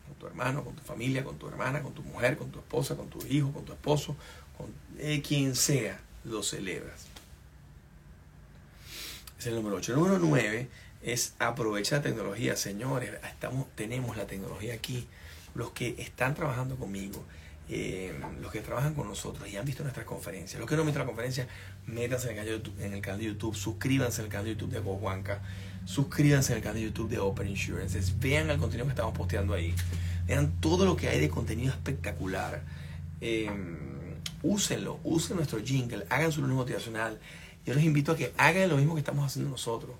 con tu hermano, con tu familia, con tu hermana, con tu mujer, con tu esposa, con tu hijo, con tu esposo, con quien sea, lo celebras. Es el número 8. El número 9 es aprovecha la tecnología, señores. Estamos, tenemos la tecnología aquí. Los que están trabajando conmigo, eh, los que trabajan con nosotros y han visto nuestras conferencias. Los que no han visto la conferencia, métanse en el, canal de YouTube, en el canal de YouTube, suscríbanse al canal de YouTube de Gojuanca suscríbanse al canal de YouTube de Open Insurances, vean el contenido que estamos posteando ahí, vean todo lo que hay de contenido espectacular. Eh, úsenlo, usen nuestro jingle, hagan su lunes motivacional. Yo les invito a que hagan lo mismo que estamos haciendo nosotros.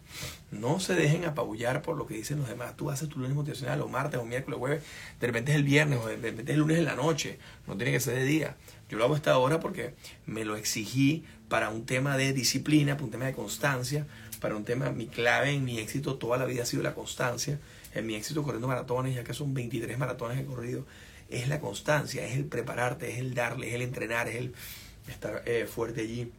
No se dejen apabullar por lo que dicen los demás. Tú haces tu lunes motivacional o martes o miércoles o jueves. De repente es el viernes o de repente es el lunes en la noche. No tiene que ser de día. Yo lo hago a esta hora porque me lo exigí para un tema de disciplina, para un tema de constancia, para un tema, mi clave en mi éxito toda la vida ha sido la constancia. En mi éxito corriendo maratones, ya que son 23 maratones he corrido, es la constancia, es el prepararte, es el darle, es el entrenar, es el estar eh, fuerte allí.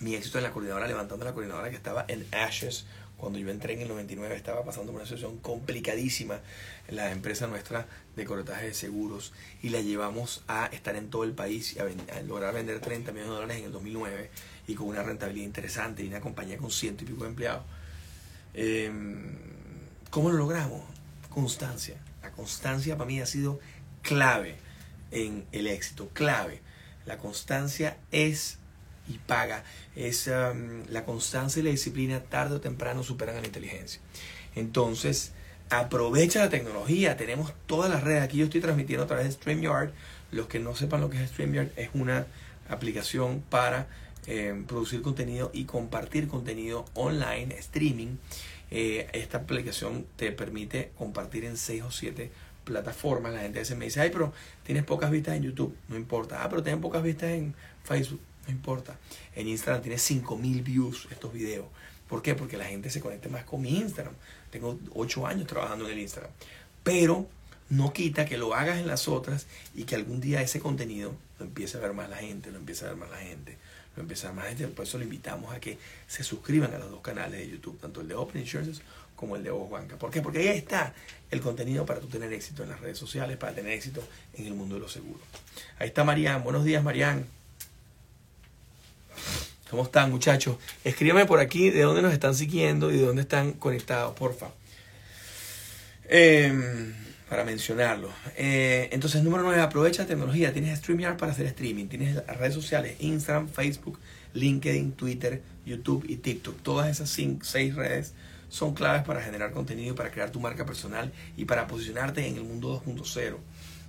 Mi éxito en la coordinadora, levantando la coordinadora que estaba en Ashes, cuando yo entré en el 99 estaba pasando por una situación complicadísima en la empresa nuestra de corretaje de seguros y la llevamos a estar en todo el país y a, lograr vender 30 millones de dólares en el 2009 y con una rentabilidad interesante y una compañía con ciento y pico de empleados. Em, ¿Cómo lo logramos? Constancia. La constancia para mí ha sido clave en el éxito, clave. La constancia es y paga. Es um, la constancia y la disciplina tarde o temprano superan a la inteligencia. Entonces, aprovecha la tecnología. Tenemos todas las redes. Aquí yo estoy transmitiendo a través de StreamYard. Los que no sepan lo que es StreamYard, es una aplicación para eh, producir contenido y compartir contenido online, streaming. Eh, esta aplicación te permite compartir en 6 o 7 plataformas. La gente me dice, ay, pero tienes pocas vistas en YouTube. No importa. Ah, pero tienes pocas vistas en Facebook. No importa. En Instagram tienes 5000 views estos videos. ¿Por qué? Porque la gente se conecta más con mi Instagram. Tengo 8 años trabajando en el Instagram. Pero no quita que lo hagas en las otras y que algún día ese contenido lo empiece a ver más la gente, lo empiece a ver más la gente, lo empiece a ver más la gente. Por eso le invitamos a que se suscriban a los dos canales de YouTube, tanto el de Open Insurances como el de Banca. ¿Por qué? Porque ahí está el contenido para tú tener éxito en las redes sociales, para tener éxito en el mundo de los seguros. Ahí está Marian. Buenos días, Marian. ¿Cómo están, muchachos? Escríbame por aquí de dónde nos están siguiendo y de dónde están conectados, porfa. Eh, para mencionarlo. Eh, entonces, número 9, aprovecha tecnología. Tienes StreamYard para hacer streaming. Tienes redes sociales, Instagram, Facebook, LinkedIn, Twitter, YouTube y TikTok. Todas esas cinco, seis redes son claves para generar contenido, para crear tu marca personal y para posicionarte en el mundo 2.0.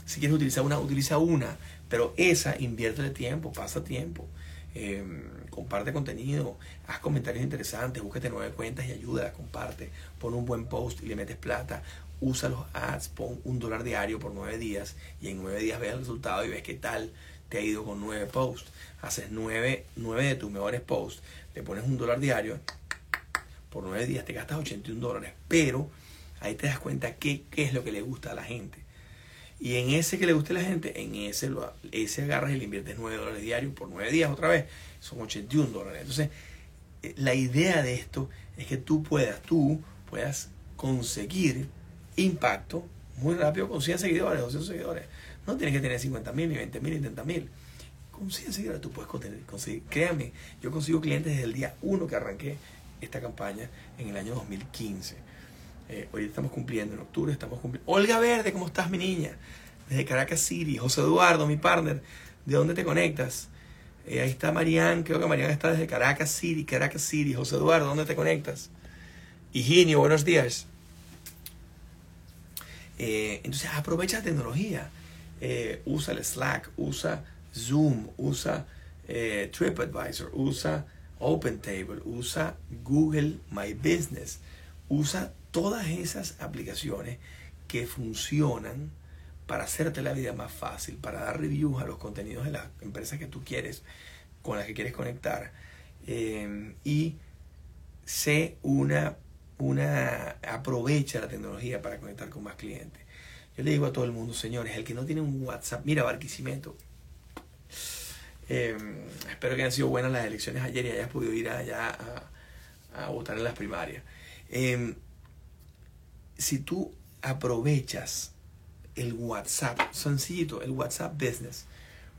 Si quieres utilizar una, utiliza una, pero esa invierte tiempo, pasa tiempo. Eh, comparte contenido, haz comentarios interesantes, búsquete nueve cuentas y ayuda, comparte, pon un buen post y le metes plata, usa los ads, pon un dólar diario por nueve días y en nueve días ves el resultado y ves qué tal te ha ido con nueve posts. Haces nueve, nueve de tus mejores posts, le pones un dólar diario, por nueve días te gastas 81 dólares, pero ahí te das cuenta qué, qué es lo que le gusta a la gente. Y en ese que le guste a la gente, en ese, lo, ese agarras y le inviertes 9 dólares diarios por 9 días otra vez, son 81 dólares. Entonces, eh, la idea de esto es que tú puedas, tú puedas conseguir impacto muy rápido con 100 seguidores, 200 seguidores. No tienes que tener 50 mil, ni 20 mil, ni 30 mil. Con 100 seguidores tú puedes conseguir. Créame, yo consigo clientes desde el día 1 que arranqué esta campaña en el año 2015. Eh, hoy estamos cumpliendo, en octubre estamos cumpliendo. Olga Verde, ¿cómo estás, mi niña? Desde Caracas City. José Eduardo, mi partner, ¿de dónde te conectas? Eh, ahí está Marian, creo que Marian está desde Caracas City, Caracas City. José Eduardo, ¿dónde te conectas? Higinio, buenos días. Eh, entonces aprovecha la tecnología. usa el Slack, usa Zoom, usa TripAdvisor, usa OpenTable, usa Google My Business, usa todas esas aplicaciones que funcionan para hacerte la vida más fácil, para dar reviews a los contenidos de las empresas que tú quieres, con las que quieres conectar. Eh, y sé una, una, aprovecha la tecnología para conectar con más clientes. Yo le digo a todo el mundo, señores, el que no tiene un WhatsApp, mira Barquisimeto, Em, espero que hayan sido buenas las elecciones ayer y hayas podido ir allá a, votar en las primarias. Em, si tú aprovechas el WhatsApp, sencillito, el WhatsApp Business.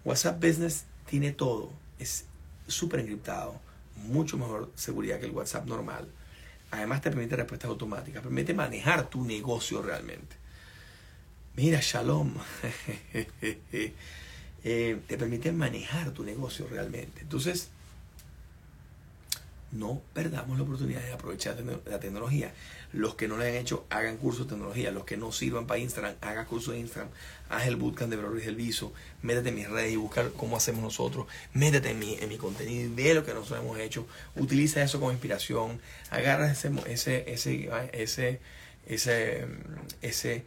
WhatsApp Business tiene todo, es súper encriptado, mucho mejor seguridad que el WhatsApp normal. Además te permite respuestas automáticas, permite manejar tu negocio realmente. Mira, Shalom. Eh, te permite manejar tu negocio realmente. Entonces, no perdamos la oportunidad de aprovechar la tecnología. Los que no lo han hecho, hagan cursos de tecnología. Los que no sirvan para Instagram, hagan cursos de Instagram. Haz el bootcamp de Valores del Viso. Métete en mis redes y busca cómo hacemos nosotros. Métete en mi, en mi contenido y ve lo que nosotros hemos hecho. Utiliza eso como inspiración. Agarra ese, ese, ese, ese, ese, ese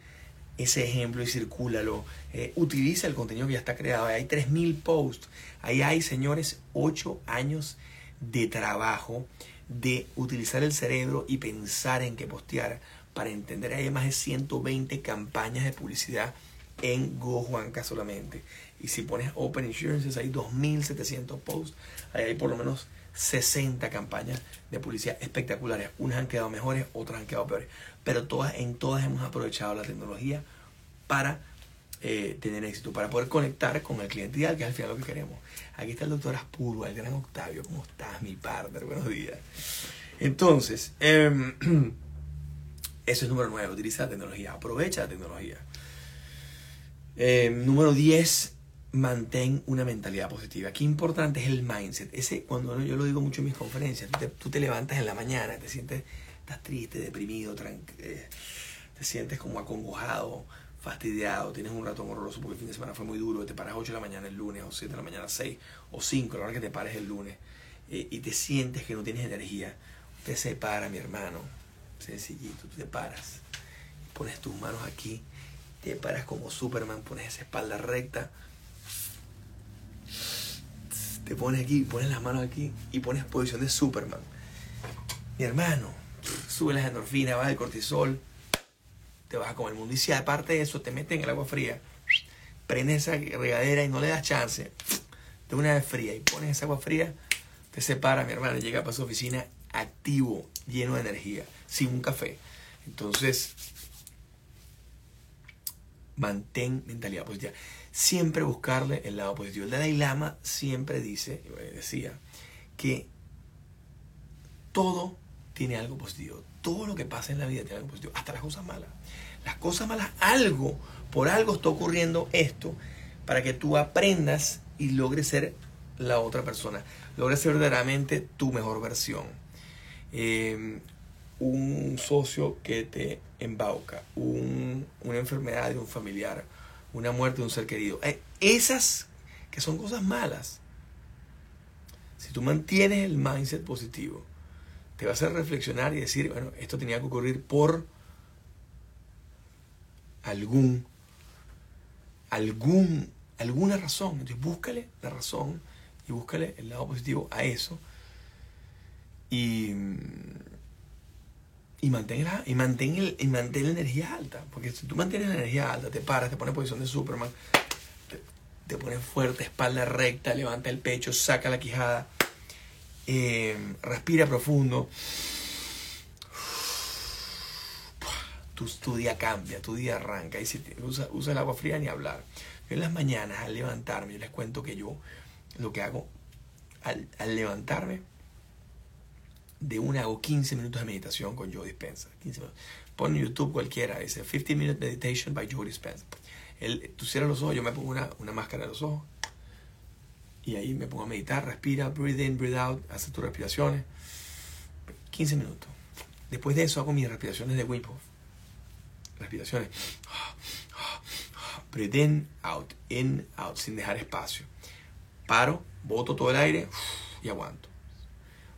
ese ejemplo y circúlalo. Eh, utiliza el contenido que ya está creado. Hay 3.000 posts. Ahí hay, señores, 8 años de trabajo de utilizar el cerebro y pensar en qué postear para entender. Hay más de 120 campañas de publicidad en GoJuanca solamente. Y si pones Open Insurances, hay 2.700 posts. Ahí hay por lo menos 60 campañas de publicidad espectaculares. Unas han quedado mejores, otras han quedado peores pero todas, en todas hemos aprovechado la tecnología para eh, tener éxito, para poder conectar con el cliente ideal, que es al final lo que queremos. Aquí está el doctor Aspurgo, el gran Octavio. ¿Cómo estás, mi partner? Buenos días. Entonces, em, eso es número 9, utiliza la tecnología, aprovecha la tecnología. Em, número 10, mantén una mentalidad positiva. Qué importante es el mindset. Ese, cuando yo lo digo mucho en mis conferencias, tú te, levantas en la mañana, te sientes, estás triste, deprimido, eh, te sientes como acongojado, fastidiado, tienes un rato horroroso porque el fin de semana fue muy duro, te paras a 8 de la mañana el lunes, o 7 de la mañana 6, o 5, la hora que te pares el lunes, eh, y te sientes que no tienes energía, usted se para, mi hermano, sencillito, tú te paras, pones tus manos aquí, te paras como Superman, pones esa espalda recta, te pones aquí, pones las manos aquí y pones posición de Superman. Mi hermano, sube las endorfinas, baja el cortisol, te vas a comer el mundo. Y si aparte de eso te metes en el agua fría, prendes esa regadera y no le das chance de una vez fría y pones esa agua fría, te separa, mi hermano, llega para su oficina activo, lleno de energía, sin un café. Entonces, mantén mentalidad positiva. Siempre buscarle el lado positivo. El Dalai Lama siempre dice, decía, que todo tiene algo positivo. Todo lo que pasa en la vida tiene algo positivo, hasta las cosas malas. Las cosas malas, algo, por algo está ocurriendo esto, para que tú aprendas y logres ser la otra persona, logres ser verdaderamente tu mejor versión. Eh, un socio que te embauca, una enfermedad de un familiar, una muerte de un ser querido. Eh, esas que son cosas malas, si tú mantienes el mindset positivo, te va a hacer reflexionar y decir, bueno, esto tenía que ocurrir por algún, algún, alguna razón. Entonces búscale la razón y búscale el lado positivo a eso. Y y mantén, y, mantén el, y mantén la energía alta. Porque si tú mantienes la energía alta, te paras, te pones en posición de Superman, te, pones fuerte, espalda recta, levanta el pecho, saca la quijada, eh, respira profundo. Tu, tu, día cambia, tu día arranca. Y si usa, usa el agua fría ni hablar. En las mañanas al levantarme, yo les cuento que yo lo que hago al, al levantarme, de una o 15 minutos de meditación con Joe Dispenza. 15 minutos. Pon en YouTube cualquiera, dice 15 Minute Meditation by Joe Dispenza. Él, tú cierras los ojos, yo me pongo una, una máscara de los ojos y ahí me pongo a meditar, respira, breathe in, breathe out, hace tus respiraciones. 15 minutos. Después de eso hago mis respiraciones de Wim Hof. Respiraciones. Breathe in, out, in, out, sin dejar espacio. Paro, boto todo el aire y aguanto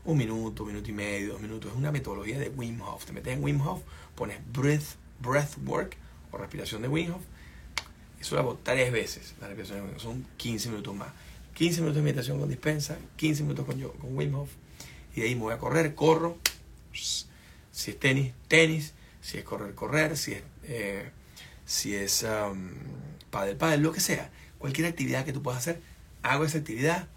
un minuto, minuto y medio, dos minutos. Es una metodología de Wim Hof. Te metes en Wim Hof, pones breath, breath work o respiración de Wim Hof. Eso lo hago tres veces. La respiración son 15 minutos más. 15 minutos de meditación con dispensa, 15 minutos con, yo, con Wim Hof. Y de ahí me voy a correr, corro. Si es tenis, tenis. Si es correr, correr. Si es, eh, si es um, padel, padel, lo que sea. Cualquier actividad que tú puedas hacer, hago esa actividad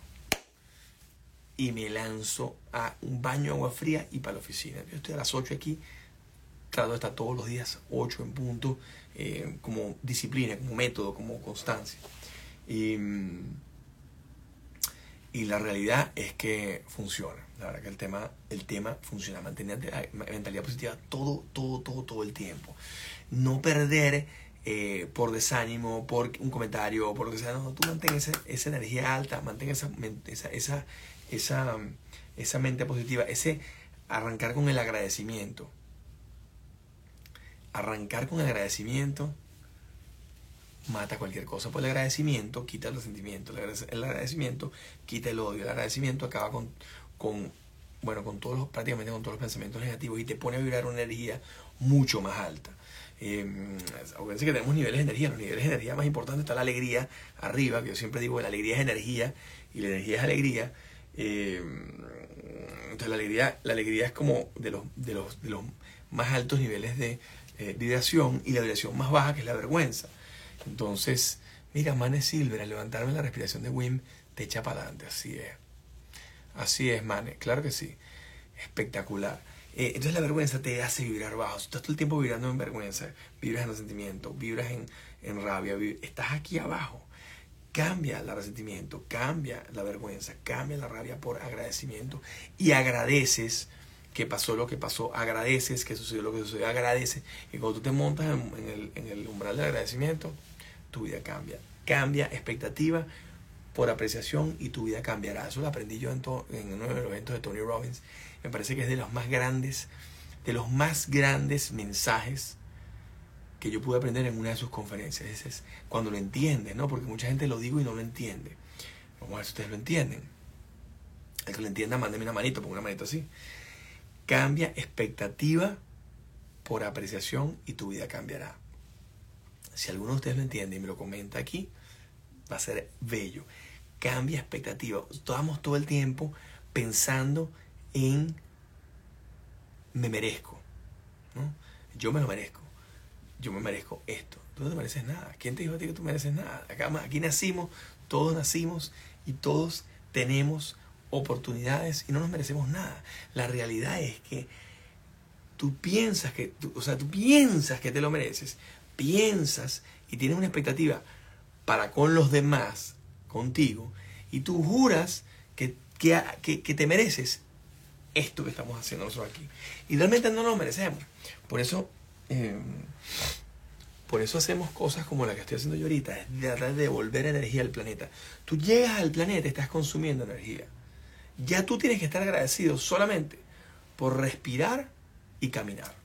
y me lanzo a un baño de agua fría y para la oficina. Yo estoy a las 8 aquí, trato de estar todos los días 8 en punto, eh, como disciplina, como método, como constancia. Y, y, la realidad es que funciona. La verdad que el tema, el tema funciona. Mantener mentalidad positiva todo, todo, todo, todo el tiempo. No perder eh, por desánimo, por un comentario, por lo que sea. No, tú mantén esa, esa energía alta, mantén esa, esa, esa esa, esa mente positiva, ese arrancar con el agradecimiento. Arrancar con el agradecimiento mata cualquier cosa. Pues el agradecimiento quita el resentimiento, el agradecimiento quita el odio, el agradecimiento acaba con, bueno, con todos los, prácticamente con todos los pensamientos negativos y te pone a vibrar una energía mucho más alta. Eh, que tenemos niveles de energía. Los niveles de energía más importantes está la alegría arriba, que yo siempre digo que la alegría es energía y la energía es alegría. Eh, entonces la alegría, la alegría es como de los, de los, de los más altos niveles de eh, vibración y la vibración más baja que es la vergüenza. Entonces, mira, Mane Silver, al levantarme la respiración de Wim, te echa para adelante, así es. Así es, Mane, claro que sí. Espectacular. Eh, entonces la vergüenza te hace vibrar bajo. Estás todo el tiempo vibrando en vergüenza, vibras en resentimiento, vibras en, en rabia, estás aquí abajo. Cambia el resentimiento, cambia la vergüenza, cambia la rabia por agradecimiento y agradeces que pasó lo que pasó, agradeces que sucedió lo que sucedió, agradeces. Y cuando tú te montas en, el, en el umbral del agradecimiento, tu vida cambia Cambia expectativa por apreciación y tu vida cambiará. Eso lo aprendí yo en, en uno de los eventos de Tony Robbins. Me parece que es de los más grandes, de los más grandes mensajes que yo pude aprender en una de sus conferencias. Ese es cuando lo entiendes, ¿no? Porque mucha gente lo digo y no lo entiende. Vamos a ver si ustedes lo entienden. El que lo entienda, mándeme una manito, ponga una manito así. Cambia expectativa por apreciación y tu vida cambiará. Si alguno de ustedes lo entiende y me lo comenta aquí, va a ser bello. Cambia expectativa. Estamos todo el tiempo pensando en me merezco. ¿no? Yo me lo merezco. Yo me merezco esto. Tú no te mereces nada. ¿Quién te dijo a ti que tú mereces nada? Acá, aquí nacimos, todos nacimos y todos tenemos oportunidades y no nos merecemos nada. La realidad es que tú piensas que, o sea, tú piensas que te lo mereces, piensas y tienes una expectativa para con los demás, contigo, y tú juras que, que, te mereces esto que estamos haciendo nosotros aquí. Y realmente no lo merecemos. Por eso, em, por eso hacemos cosas como la que estoy haciendo yo ahorita, es de devolver energía al planeta. Tú llegas al planeta estás consumiendo energía. Ya tú tienes que estar agradecido solamente por respirar y caminar.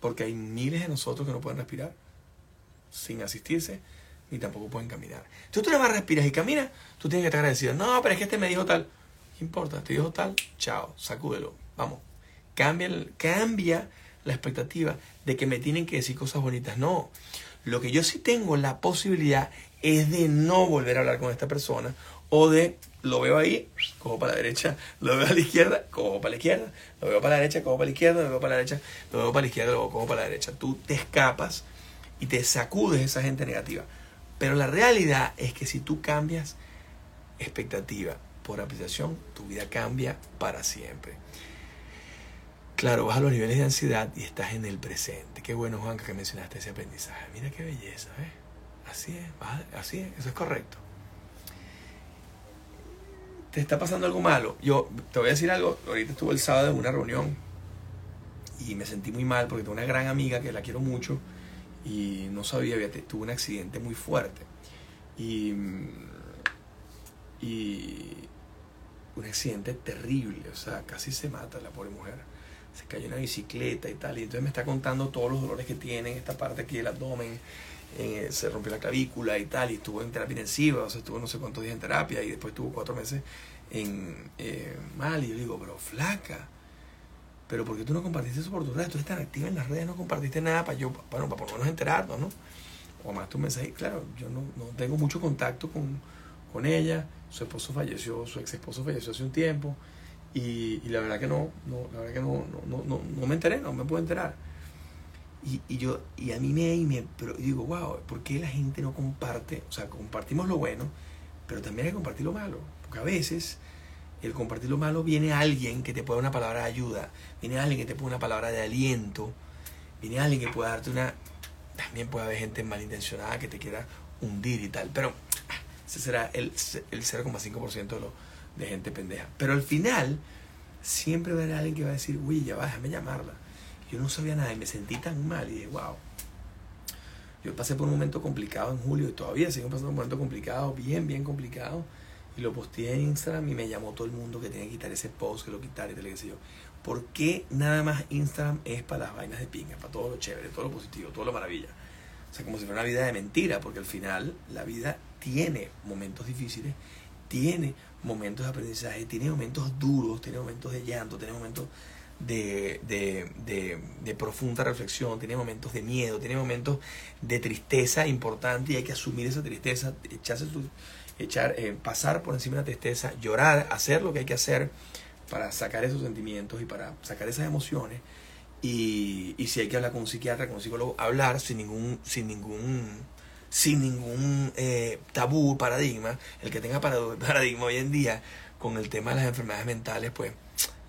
Porque hay miles de nosotros que no pueden respirar sin asistirse ni tampoco pueden caminar. Si tú nada más respiras y caminas, tú tienes que estar agradecido. No, pero es que este me dijo tal. ¿Qué importa? Te dijo tal. Chao, sacúdelo. Vamos. Cambia, cambia la expectativa de que me tienen que decir cosas bonitas. No. Lo que yo sí tengo la posibilidad es de no volver a hablar con esta persona o de lo veo ahí, cojo para la derecha, lo veo a la izquierda, cojo para la izquierda, lo veo para la derecha, cojo para la izquierda, lo veo para la derecha, lo veo para la izquierda, lo cojo para la derecha. Tú te escapas y te sacudes esa gente negativa. Pero la realidad es que si tú cambias expectativa por apreciación, tu vida cambia para siempre. Claro, vas a los niveles de ansiedad y estás en el presente. Qué bueno, Juanca, que mencionaste ese aprendizaje. Mira qué belleza, ¿eh? Así es, así es, eso es correcto te está pasando algo malo. Yo te voy a decir algo. Ahorita estuve el sábado en una reunión y me sentí muy mal porque tengo una gran amiga que la quiero mucho y no sabía, tuvo un accidente muy fuerte. Y, y un accidente terrible, o sea, casi se mata la pobre mujer. Se cayó en una bicicleta y tal. Y entonces me está contando todos los dolores que tiene en esta parte aquí del abdomen eh, se rompió la clavícula y tal, y estuvo en terapia intensiva, o sea, estuvo no sé cuántos días en terapia y después estuvo cuatro meses en eh, mal. Y yo digo, pero flaca, pero ¿por qué tú no compartiste eso por redes? Tú eres tan activa en las redes, no compartiste nada para yo, bueno, para por lo menos enterarnos, ¿no? O más tu mensaje, claro, yo no, no tengo mucho contacto con, con, ella, su esposo falleció, su ex esposo falleció hace un tiempo, y, y la verdad que no, no, la verdad que no, no, no, no me enteré, no me puedo enterar. Y, y, yo, y a mí me, y me pero digo, wow, ¿por qué la gente no comparte? O sea, compartimos lo bueno, pero también hay que compartir lo malo. Porque a veces el compartir lo malo viene alguien que te puede dar una palabra de ayuda, viene alguien que te pone una palabra de aliento, viene alguien que puede darte una... También puede haber gente malintencionada que te quiera hundir y tal, pero ah, ese será el, el 0,5% de, de gente pendeja. Pero al final, siempre va a haber alguien que va a decir, uy, ya va, déjame llamarla yo no sabía nada y me sentí tan mal y dije, wow. Yo pasé por un momento complicado en julio y todavía sigo pasando por un momento complicado, bien, bien complicado. Y lo posteé en Instagram y me llamó todo el mundo que tenía que quitar ese post, que lo quitara y tal, y qué yo. ¿Por qué nada más Instagram es para las vainas de pinga, para todo lo chévere, todo lo positivo, todo lo maravilla? O sea, como si fuera una vida de mentira, porque al final la vida tiene momentos difíciles, tiene momentos de aprendizaje, tiene momentos duros, tiene momentos de llanto, tiene momentos de, de, de, profunda reflexión, tiene momentos de miedo, tiene momentos de tristeza importante y hay que asumir esa tristeza, echarse echar, eh, pasar por encima de la tristeza, llorar, hacer lo que hay que hacer para sacar esos sentimientos y para sacar esas emociones. Y, y si hay que hablar con un psiquiatra, con un psicólogo, hablar sin ningún, sin ningún, sin ningún eh, tabú, paradigma. El que tenga paradigma hoy en día con el tema de las enfermedades mentales, pues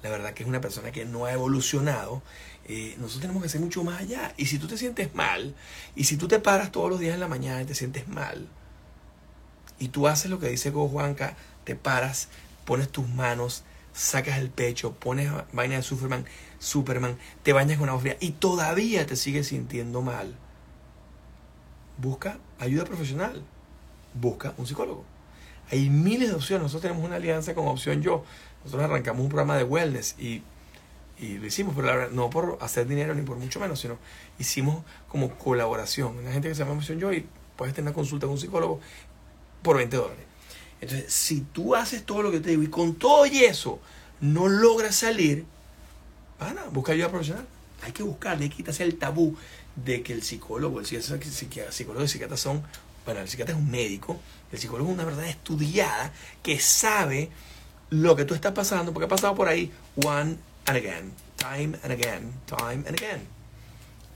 la verdad que es una persona que no ha evolucionado, eh, nosotros tenemos que ser mucho más allá. Y si tú te sientes mal, y si tú te paras todos los días en la mañana y te sientes mal, y tú haces lo que dice Go Juanca, te paras, pones tus manos, sacas el pecho, pones vaina de Superman, Superman, te bañas con agua fría y todavía te sigues sintiendo mal, busca ayuda profesional. busca un psicólogo. Hay miles de opciones. Nosotros tenemos una alianza con Opción Yo. Nosotros arrancamos un programa de wellness y, y lo hicimos, pero no por hacer dinero ni por mucho menos, sino hicimos como colaboración. Una gente que se llama Opción Yo y puedes tener una consulta con un psicólogo por 20 dólares. Entonces, si tú haces todo lo que te digo y con todo y eso no logras salir, a busca ayuda profesional. Hay que buscarle, hay que quitarse el tabú de que el psicólogo, el psicólogo y el psiquiatra son, bueno, el psiquiatra es un médico, el psicólogo es una verdad estudiada que sabe lo que tú estás pasando, porque ha pasado por ahí one and again, time and again, time and again.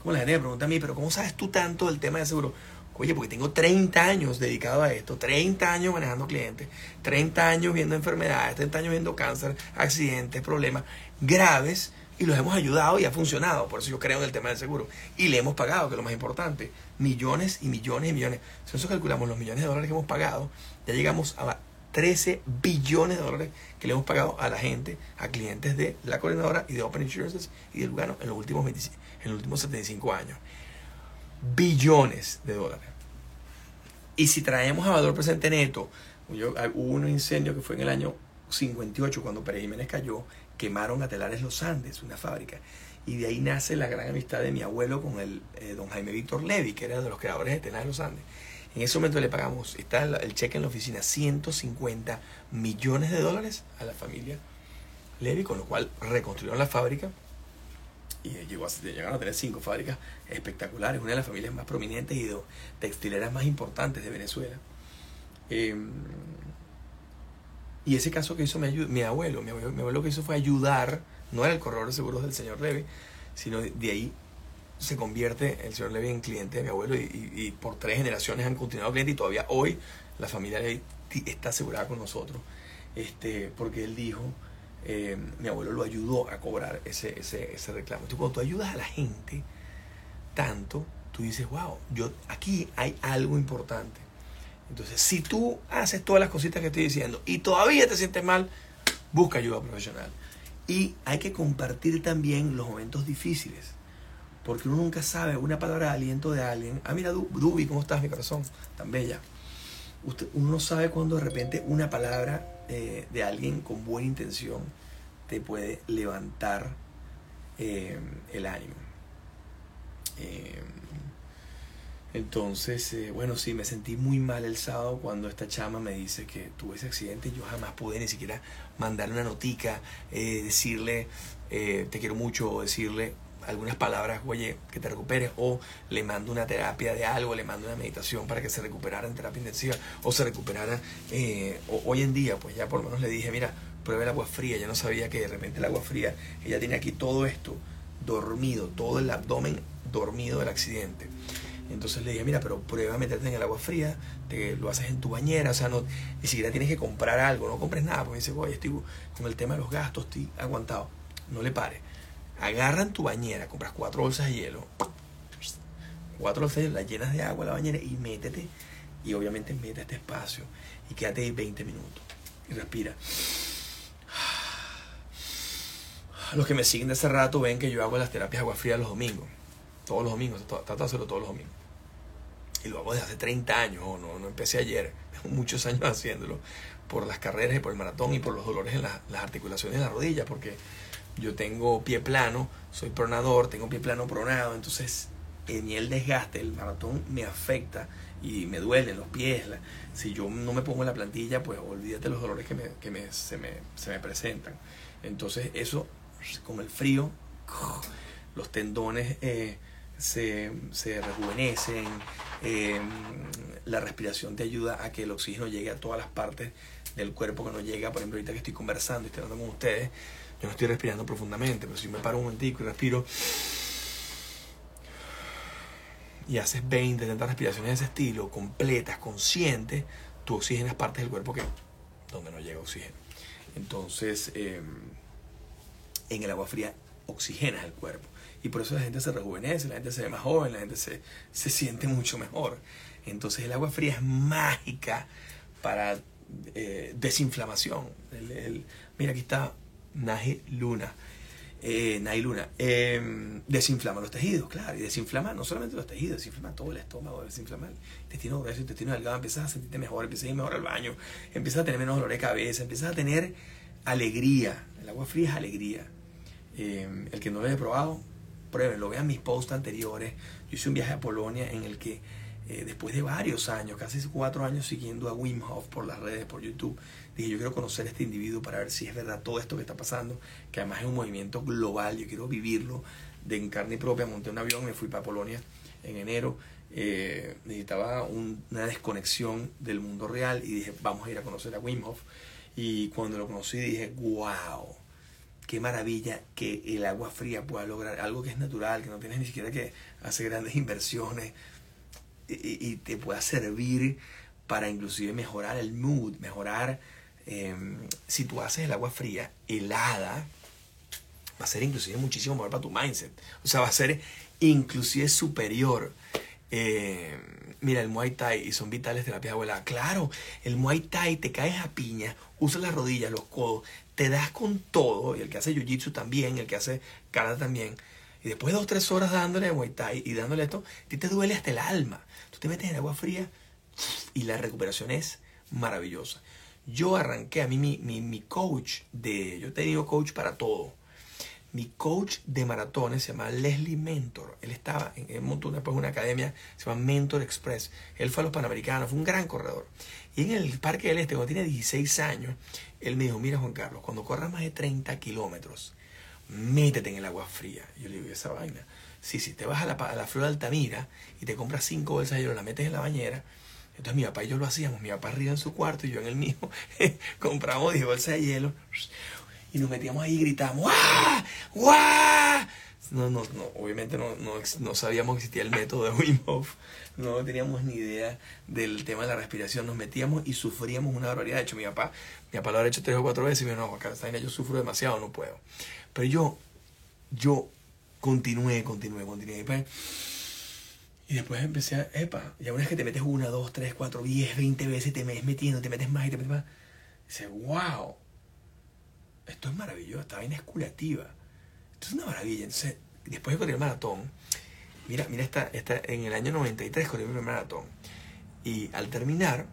Como la gente me pregunta a mí, pero ¿cómo sabes tú tanto del tema de seguro? Oye, porque tengo 30 años dedicado a esto, 30 años manejando clientes, 30 años viendo enfermedades, 30 años viendo cáncer, accidentes, problemas graves y los hemos ayudado y ha funcionado. Por eso yo creo en el tema del seguro. Y le hemos pagado, que es lo más importante, millones y millones y millones. Si nosotros calculamos los millones de dólares que hemos pagado, ya llegamos a 13 billones de dólares que le hemos pagado a la gente, a clientes de la coordinadora y de Open Insurances y de Lugano en los últimos, en los últimos 75 años billones de dólares. Y si traemos a valor presente neto, yo, hubo un incendio que fue en el año 58 cuando Pérez Jiménez cayó, quemaron a Telares Los Andes, una fábrica. Y de ahí nace la gran amistad de mi abuelo con el eh, don Jaime Víctor Levy, que era de los creadores de Telares Los Andes. En ese momento le pagamos, está el cheque en la oficina, 150 millones de dólares a la familia Levy, con lo cual reconstruyeron la fábrica y llegó a, llegaron a tener cinco fábricas espectaculares, una de las familias más prominentes y de textileras más importantes de Venezuela. Em, y ese caso que hizo mi, mi abuelo, mi abuelo, mi abuelo lo que hizo fue ayudar, no era el corredor de seguros del señor Levy, sino de, ahí se convierte el señor Levy en cliente de mi abuelo y, por tres generaciones han continuado clientes y todavía hoy la familia Levy está asegurada con nosotros, este, porque él dijo, eh, mi abuelo lo ayudó a cobrar ese, ese, ese reclamo. Entonces, cuando tú ayudas a la gente tanto, tú dices, wow, yo, aquí hay algo importante. Entonces, si tú haces todas las cositas que estoy diciendo y todavía te sientes mal, busca ayuda profesional. Y hay que compartir también los momentos difíciles. Porque uno nunca sabe una palabra de aliento de alguien. Ah, mira, Dubi, ¿cómo estás, mi corazón? Tan bella. Usted, uno no sabe cuando de repente una palabra eh, de alguien con buena intención te puede levantar eh, el ánimo. Eh, entonces, bueno, sí, me sentí muy mal el sábado cuando esta chama me dice que tuve ese accidente y yo jamás pude ni siquiera mandarle una notica, decirle te quiero mucho o decirle algunas palabras, oye, que te recuperes, o le mando una terapia de algo, le mando una meditación para que se recuperara en terapia intensiva, o se recuperara, eh, hoy en día, pues ya por lo menos le dije, mira, pruebe el agua fría, ya no sabía que de repente el agua fría, ella tiene aquí todo esto dormido, todo el abdomen dormido del accidente. Entonces le dije, mira, pero prueba meterte en el agua fría, te lo haces en tu bañera, o sea, no, ni siquiera tienes que comprar algo, no compres nada, porque me dice, oye, estoy con el tema de los gastos, estoy aguantado, no le pare agarran tu bañera, compras cuatro bolsas de hielo, cuatro bolsas de hielo, las llenas de agua la bañera y métete. Y obviamente mete este espacio y quédate ahí 20 minutos y respira. Los que me siguen de hace rato ven que yo hago las terapias agua fría los domingos. Todos los domingos, trato de hacerlo todos los domingos. Y lo hago desde hace 30 años, no, no empecé ayer, muchos años haciéndolo, por las carreras y por el maratón y por los dolores en las articulaciones de la rodilla, porque yo tengo pie plano, soy pronador, tengo pie plano pronado, entonces en el desgaste, el maratón me afecta y me duelen los pies. si yo no me pongo en la plantilla, pues olvídate los dolores que, me, que me, se, me, se me presentan. Entonces eso, con el frío, los tendones eh, se, se, rejuvenecen, eh, la respiración te ayuda a que el oxígeno llegue a todas las partes del cuerpo que no llega. Por ejemplo, ahorita que estoy conversando y estoy hablando con ustedes, yo no estoy respirando profundamente, pero si me paro un momentico y respiro y haces 20, 30 respiraciones de ese estilo, completas, conscientes, tú oxigenas partes del cuerpo que donde no llega oxígeno. Entonces, em, en el agua fría oxigenas el cuerpo. Y por eso la gente se rejuvenece, la gente se ve más joven, la gente se, se siente mucho mejor. Entonces el agua fría es mágica para eh, desinflamación. mira, aquí está Naje Luna. Eh, Nailuna, eh, desinflama los tejidos, claro, y desinflama no solamente los tejidos, desinflama todo el estómago, desinflama el intestino grueso, el intestino delgado, empiezas a sentirte mejor, empiezas a ir mejor al baño, empiezas a tener menos dolor de cabeza, empiezas a tener alegría. El agua fría es alegría. Eh, el que no lo haya probado, pruébenlo, vean mis posts anteriores. Yo hice un viaje a Polonia en el que eh, después de varios años, casi cuatro años siguiendo a Wim Hof por las redes, por YouTube, dije, yo quiero conocer a este individuo para ver si es verdad todo esto que está pasando, que además es un movimiento global, yo quiero vivirlo de en carne propia, monté un avión, me fui para Polonia en enero, eh, necesitaba una desconexión del mundo real y dije, vamos a ir a conocer a Wim Hof. Y cuando lo conocí dije, wow, qué maravilla que el agua fría pueda lograr algo que es natural, que no tienes ni siquiera que hacer grandes inversiones y, te pueda servir para inclusive mejorar el mood, mejorar, em, si tú haces el agua fría helada, va a ser inclusive muchísimo mejor para tu mindset. O sea, va a ser inclusive superior. Eh, mira, el Muay Thai y son vitales de la de abuela. Claro, el Muay Thai te caes a piña, usas las rodillas, los codos, te das con todo, y el que hace Jiu-Jitsu también, el que hace Karate también. Y después de dos o tres horas dándole Muay Thai y dándole esto, a ti te duele hasta el alma. Tú te metes en agua fría y la recuperación es maravillosa. Yo arranqué, a mí mi, mi, mi coach de, yo te digo coach para todo mi coach de maratones se llama Leslie Mentor. Él estaba, en montó después una academia, se llama Mentor Express. Él fue a los Panamericanos, fue un gran corredor. Y en el Parque del Este, cuando tiene 16 años, él me dijo, mira Juan Carlos, cuando corras más de 30 kilómetros, métete en el agua fría. Yo le digo, esa vaina? Sí, sí, te vas a la, a la Flor de Altamira y te compras cinco bolsas de hielo, la metes en la bañera. Entonces mi papá y yo lo hacíamos, mi papá arriba en su cuarto y yo en el mío. Compramos 10 bolsas de hielo y nos metíamos ahí y gritábamos ¡Guau! ¡Guau! No, no, no, obviamente no, no, no, sabíamos que existía el método de Wim Hof, no teníamos ni idea del tema de la respiración, nos metíamos y sufríamos una barbaridad. De hecho, mi papá, mi papá lo había hecho tres o cuatro veces y me dijo, no, acá yo sufro demasiado, no puedo. Pero yo, yo continué, continué, continué. Y después empecé a, epa, ya una vez que te metes una, dos, tres, cuatro, diez, veinte veces, te metes metiendo, te metes más y te metes más, dices, wow, esto es maravilloso, esta vaina es curativa. Esto es una maravilla. Entonces, después de correr el maratón, mira, mira esta, esta, en el año 93 corrí el maratón. Y al terminar,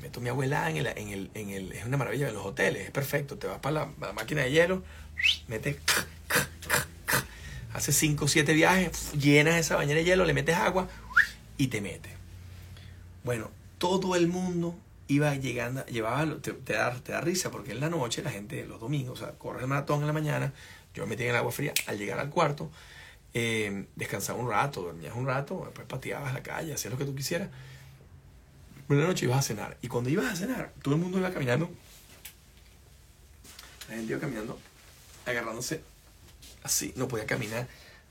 meto a mi abuela en el, en el, en el, es una maravilla en los hoteles, es perfecto. Te vas para la, máquina de hielo, metes, haces 5 o 7 viajes, llenas esa bañera de hielo, le metes agua y te metes. Bueno, todo el mundo iba llegando, llevaba, te, da, te da risa porque en la noche la gente, los domingos, o sea, corre el maratón en la mañana, yo me metía en el agua fría, al llegar al cuarto, eh, descansaba un rato, dormías un rato, después pateabas la calle, hacías lo que tú quisieras. La noche ibas a cenar. Y cuando ibas a cenar, todo el mundo iba caminando. La gente iba caminando, agarrándose así, no podía caminar,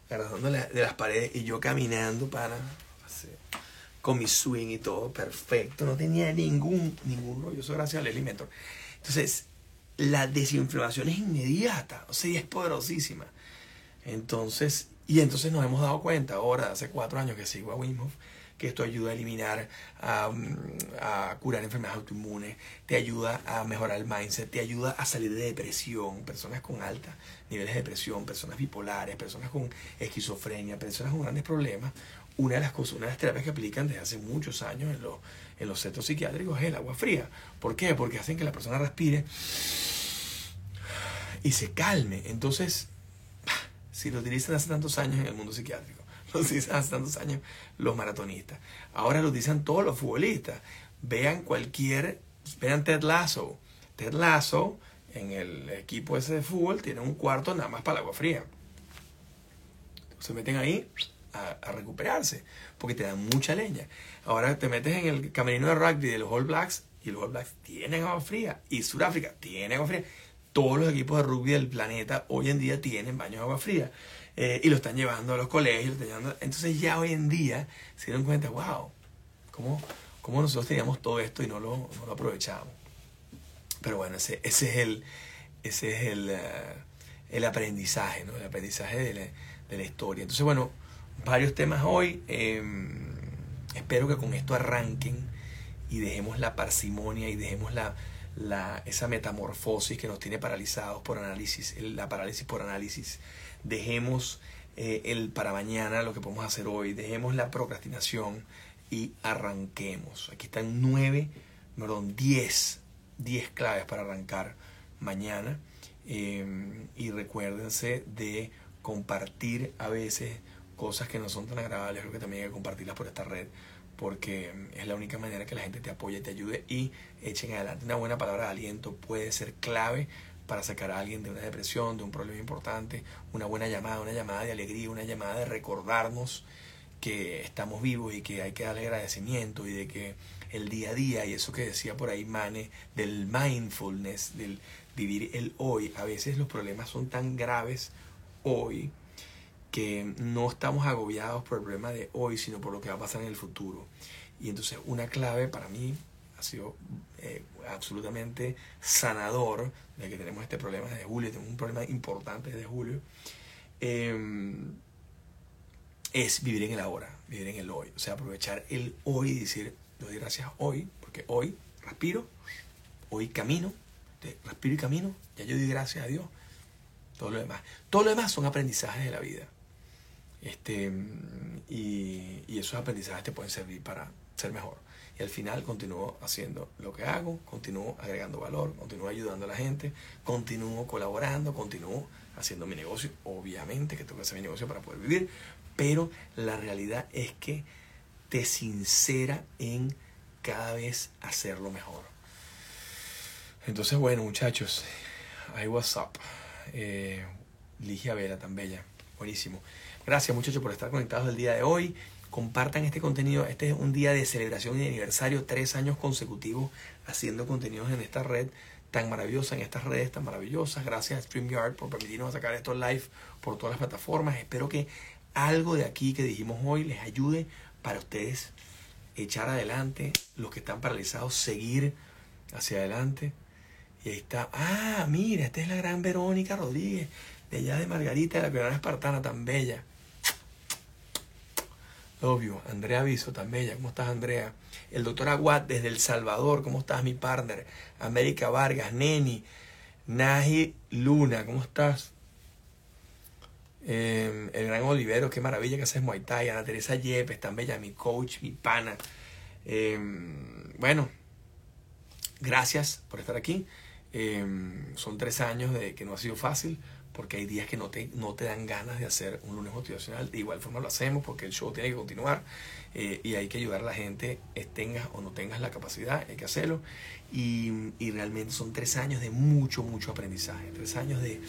agarrando de las paredes y yo caminando para con mi swing y todo perfecto, no tenía ningún, ningún rollo, eso gracias al alimento. Entonces, la desinflamación es inmediata, o sea, es poderosísima. Entonces, y entonces nos hemos dado cuenta ahora, hace cuatro años que sigo a Wim Hof, que esto ayuda a eliminar, a, curar enfermedades autoinmunes, te ayuda a mejorar el mindset, te ayuda a salir de depresión, personas con altos niveles de depresión, personas bipolares, personas con esquizofrenia, personas con grandes problemas, una de las cosas, una de las terapias que aplican desde hace muchos años en los, en los centros psiquiátricos es el agua fría. ¿Por qué? Porque hacen que la persona respire y se calme. Entonces, si lo utilizan hace tantos años en el mundo psiquiátrico, hace tantos años los maratonistas, ahora lo utilizan todos los futbolistas. Vean cualquier, vean Ted Lasso. Ted Lasso en el equipo ese de fútbol tiene un cuarto nada más para el agua fría. Se meten ahí a, recuperarse, porque te dan mucha leña. Ahora te metes en el camerino de rugby de los All Blacks y los All Blacks tienen agua fría y Sudáfrica tiene agua fría. Todos los equipos de rugby del planeta hoy en día tienen baños de agua fría eh, y lo están llevando a los colegios. Entonces ya hoy en día se dieron cuenta, wow, ¿cómo, cómo nosotros teníamos todo esto y no lo, no lo aprovechamos? Pero bueno, ese, ese es el, ese es el, eh, el aprendizaje, ¿no? El aprendizaje de la, de la historia. Entonces, bueno, varios temas hoy. Em, espero que con esto arranquen y dejemos la parsimonia y dejemos la, la, esa metamorfosis que nos tiene paralizados por análisis, la parálisis por análisis. Dejemos eh, el para mañana, lo que podemos hacer hoy, dejemos la procrastinación y arranquemos. Aquí están nueve, perdón, diez, diez claves para arrancar mañana. Em, y recuérdense de compartir a veces cosas que no son tan agradables, creo que también hay que compartirlas por esta red porque es la única manera que la gente te apoye, te ayude y echen adelante. Una buena palabra de aliento puede ser clave para sacar a alguien de una depresión, de un problema importante, una buena llamada, una llamada de alegría, una llamada de recordarnos que estamos vivos y que hay que darle agradecimiento y de que el día a día y eso que decía por ahí Mane del mindfulness, del vivir el hoy, a veces los problemas son tan graves hoy que no estamos agobiados por el problema de hoy, sino por lo que va a pasar en el futuro. Y entonces una clave para mí ha sido eh, absolutamente sanador de que tenemos este problema desde julio, tenemos un problema importante desde julio, em, es vivir en el ahora, vivir en el hoy. O sea, aprovechar el hoy y decir, doy gracias hoy, porque hoy respiro, hoy camino, respiro y camino, ya yo doy gracias a Dios. Todo lo demás. Todo lo demás son aprendizajes de la vida. Este, y esos aprendizajes te pueden servir para ser mejor. Y al final continúo haciendo lo que hago, continúo agregando valor, continúo ayudando a la gente, continúo colaborando, continúo haciendo mi negocio. Obviamente que tengo que hacer mi negocio para poder vivir, pero la realidad es que te sincera en cada vez hacerlo mejor. Entonces, bueno, muchachos, I was up. Eh, Ligia Vela, tan bella. Buenísimo. Gracias muchachos por estar conectados el día de hoy. Compartan este contenido. Este es un día de celebración y de aniversario. Tres años consecutivos haciendo contenidos en esta red tan maravillosa, en estas redes tan maravillosas. Gracias a StreamYard por permitirnos sacar estos live por todas las plataformas. Espero que algo de aquí que dijimos hoy les ayude para ustedes echar adelante. Los que están paralizados, seguir hacia adelante. Y ahí está. Ah, mira, esta es la gran Verónica Rodríguez, de allá de Margarita, de la Piedad Espartana, tan bella. Obvio, Andrea Aviso, tan bella. ¿Cómo estás, Andrea? El doctor Aguat desde El Salvador. ¿Cómo estás, mi partner? América Vargas, Neni, Naji Luna, ¿cómo estás? Em, el gran Olivero, qué maravilla que haces Muay Thai. Ana Teresa Yepes, tan bella, mi coach, mi pana. Em, bueno, gracias por estar aquí. Em, son tres años de que no ha sido fácil porque hay días que no te, no te dan ganas de hacer un lunes motivacional. De igual forma lo hacemos porque el show tiene que continuar eh, y hay que ayudar a la gente, tengas o no tengas la capacidad, hay que hacerlo. Y, y, realmente son tres años de mucho, mucho aprendizaje, tres años de,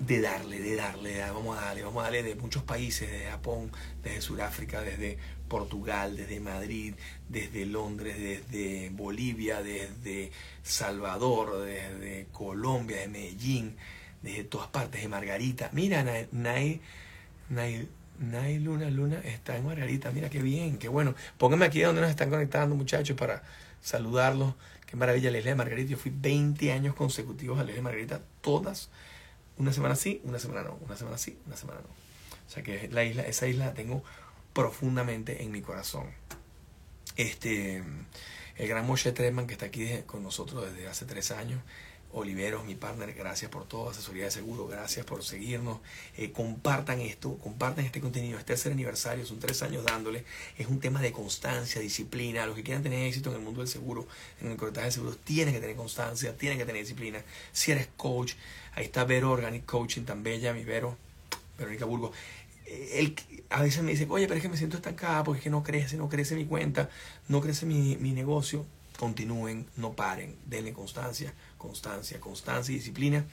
de darle, de darle, vamos a darle, vamos a darle de muchos países, desde Japón, desde Sudáfrica, desde Portugal, desde Madrid, desde Londres, desde Bolivia, desde Salvador, desde Colombia, de Medellín de todas partes, de Margarita. Mira, Nay, Nay, Luna, Luna está en Margarita. Mira qué bien, qué bueno. Pónganme aquí donde nos están conectando, muchachos, para saludarlos. Qué maravilla, la isla de Margarita. Yo fui 20 años consecutivos a la isla de Margarita, todas. Una semana sí, una semana no. Una semana sí, una semana no. O sea que la isla, esa isla la tengo profundamente en mi corazón. Este, el gran Moshe Treman que está aquí con nosotros desde hace tres años. Oliveros, mi partner, gracias por todo, asesoría de seguro, gracias por seguirnos. Eh, compartan esto, compartan este contenido. Este tercer aniversario, son tres años dándole. Es un tema de constancia, disciplina. Los que quieran tener éxito en el mundo del seguro, en el corretaje de seguros, tienen que tener constancia, tienen que tener disciplina. Si eres coach, ahí está Vero Organic Coaching, tan bella, mi Vero, Verónica Burgo. Eh, a veces me dice, oye, pero es que me siento estancada porque es que no crece, no crece mi cuenta, no crece mi, mi negocio. Continúen, no paren, denle constancia constancia, constancia y disciplina,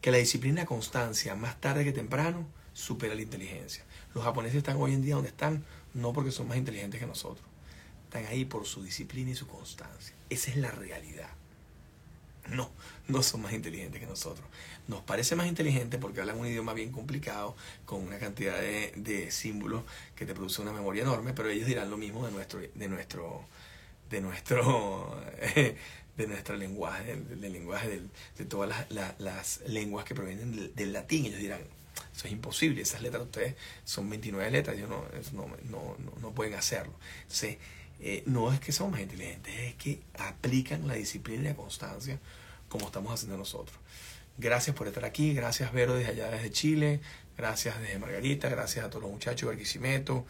que la disciplina constancia, más tarde que temprano, supera la inteligencia. Los japoneses están hoy en día donde están, no porque son más inteligentes que nosotros, están ahí por su disciplina y su constancia. Esa es la realidad. No, no son más inteligentes que nosotros. Nos parece más inteligente porque hablan un idioma bien complicado, con una cantidad de, de símbolos que te produce una memoria enorme, pero ellos dirán lo mismo de nuestro, de nuestro, de nuestro de nuestro lenguaje, del, lenguaje de todas las, lenguas que provienen del, latín. Ellos dirán, eso es imposible, esas letras de ustedes son 29 letras, ellos no, no, no, no, pueden hacerlo. Entonces, eh, no es que son más inteligentes, es que aplican la disciplina y la constancia como estamos haciendo nosotros. Gracias por estar aquí, gracias Vero desde allá desde Chile, gracias desde Margarita, gracias a todos los muchachos de Barquisimeto,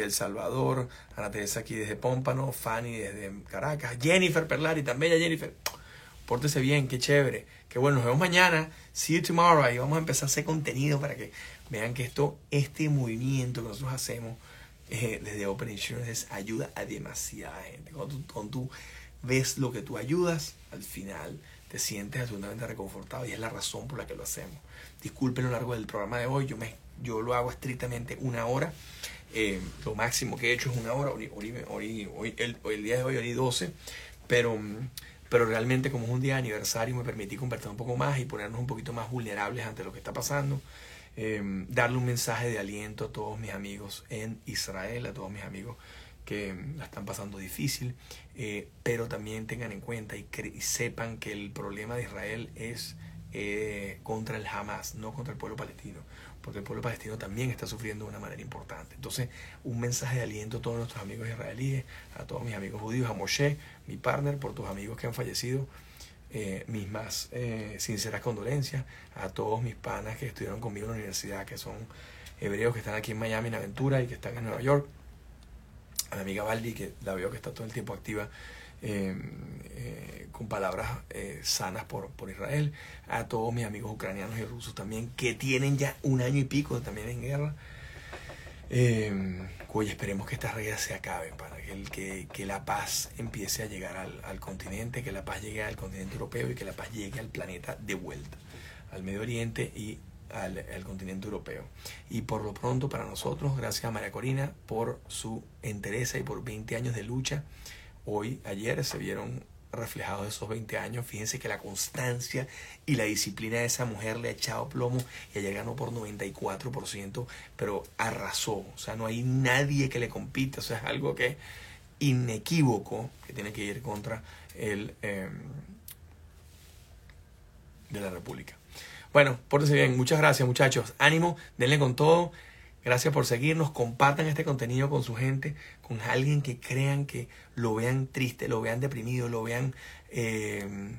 de El Salvador, Ana Teresa aquí desde Pómpano, Fanny desde Caracas, Jennifer Perlari, también bella Jennifer. Pórtese bien, qué chévere. Qué bueno, nos vemos mañana. See you tomorrow. Y vamos a empezar a hacer contenido para que vean que esto, este movimiento que nosotros hacemos eh, desde Open Insurance ayuda a demasiada gente. Cuando tú, ves lo que tú ayudas, al final te sientes absolutamente reconfortado y es la razón por la que lo hacemos. Disculpen lo largo del programa de hoy, yo, me, yo lo hago estrictamente una hora. Eh, lo máximo que he hecho es una hora, hoy, hoy, el, día de hoy, hoy 12, pero, pero realmente como es un día de aniversario me permití conversar un poco más y ponernos un poquito más vulnerables ante lo que está pasando. Em, darle un mensaje de aliento a todos mis amigos en Israel, a todos mis amigos que la están pasando difícil, eh, pero también tengan en cuenta y, sepan que el problema de Israel es eh, contra el Hamas, no contra el pueblo palestino, porque el pueblo palestino también está sufriendo de una manera importante. Entonces, un mensaje de aliento a todos nuestros amigos israelíes, a todos mis amigos judíos, a Moshe, mi partner, por tus amigos que han fallecido eh, mis más eh, sinceras condolencias a todos mis panas que estudiaron conmigo en la universidad, que son hebreos que están aquí en Miami en Aventura y que están en Nueva York. A mi amiga Valdi, que la veo que está todo el tiempo activa em, eh, con palabras sanas por, por Israel. A todos mis amigos ucranianos y rusos también, que tienen ya un año y pico también en guerra. Eh, esperemos que esta regla se acabe para que, que, la paz empiece a llegar al, continente, que la paz llegue al continente europeo y que la paz llegue al planeta de vuelta, al Medio Oriente y al, al, continente europeo. Y por lo pronto para nosotros, gracias a María Corina por su entereza y por 20 años de lucha. Hoy, ayer se vieron reflejados esos 20 años. Fíjense que la constancia y la disciplina de esa mujer le ha echado plomo y ella ganó por 94%, pero arrasó. O sea, no hay nadie que le compita. O sea, es algo que es inequívoco que tiene que ir contra el em, de la República. Bueno, pórtense bien. Muchas gracias, muchachos. Ánimo, denle con todo. Gracias por seguirnos. Compartan este contenido con su gente, con alguien que crean que lo vean triste, lo vean deprimido, lo vean, eh,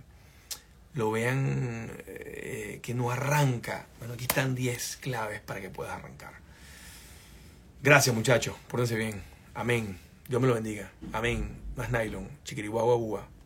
lo vean eh, que no arranca. Bueno, aquí están 10 claves para que puedas arrancar. Gracias, muchachos. Pórtense bien. Amén. Dios me lo bendiga. Amén. Más nylon. Chiquirihuahua.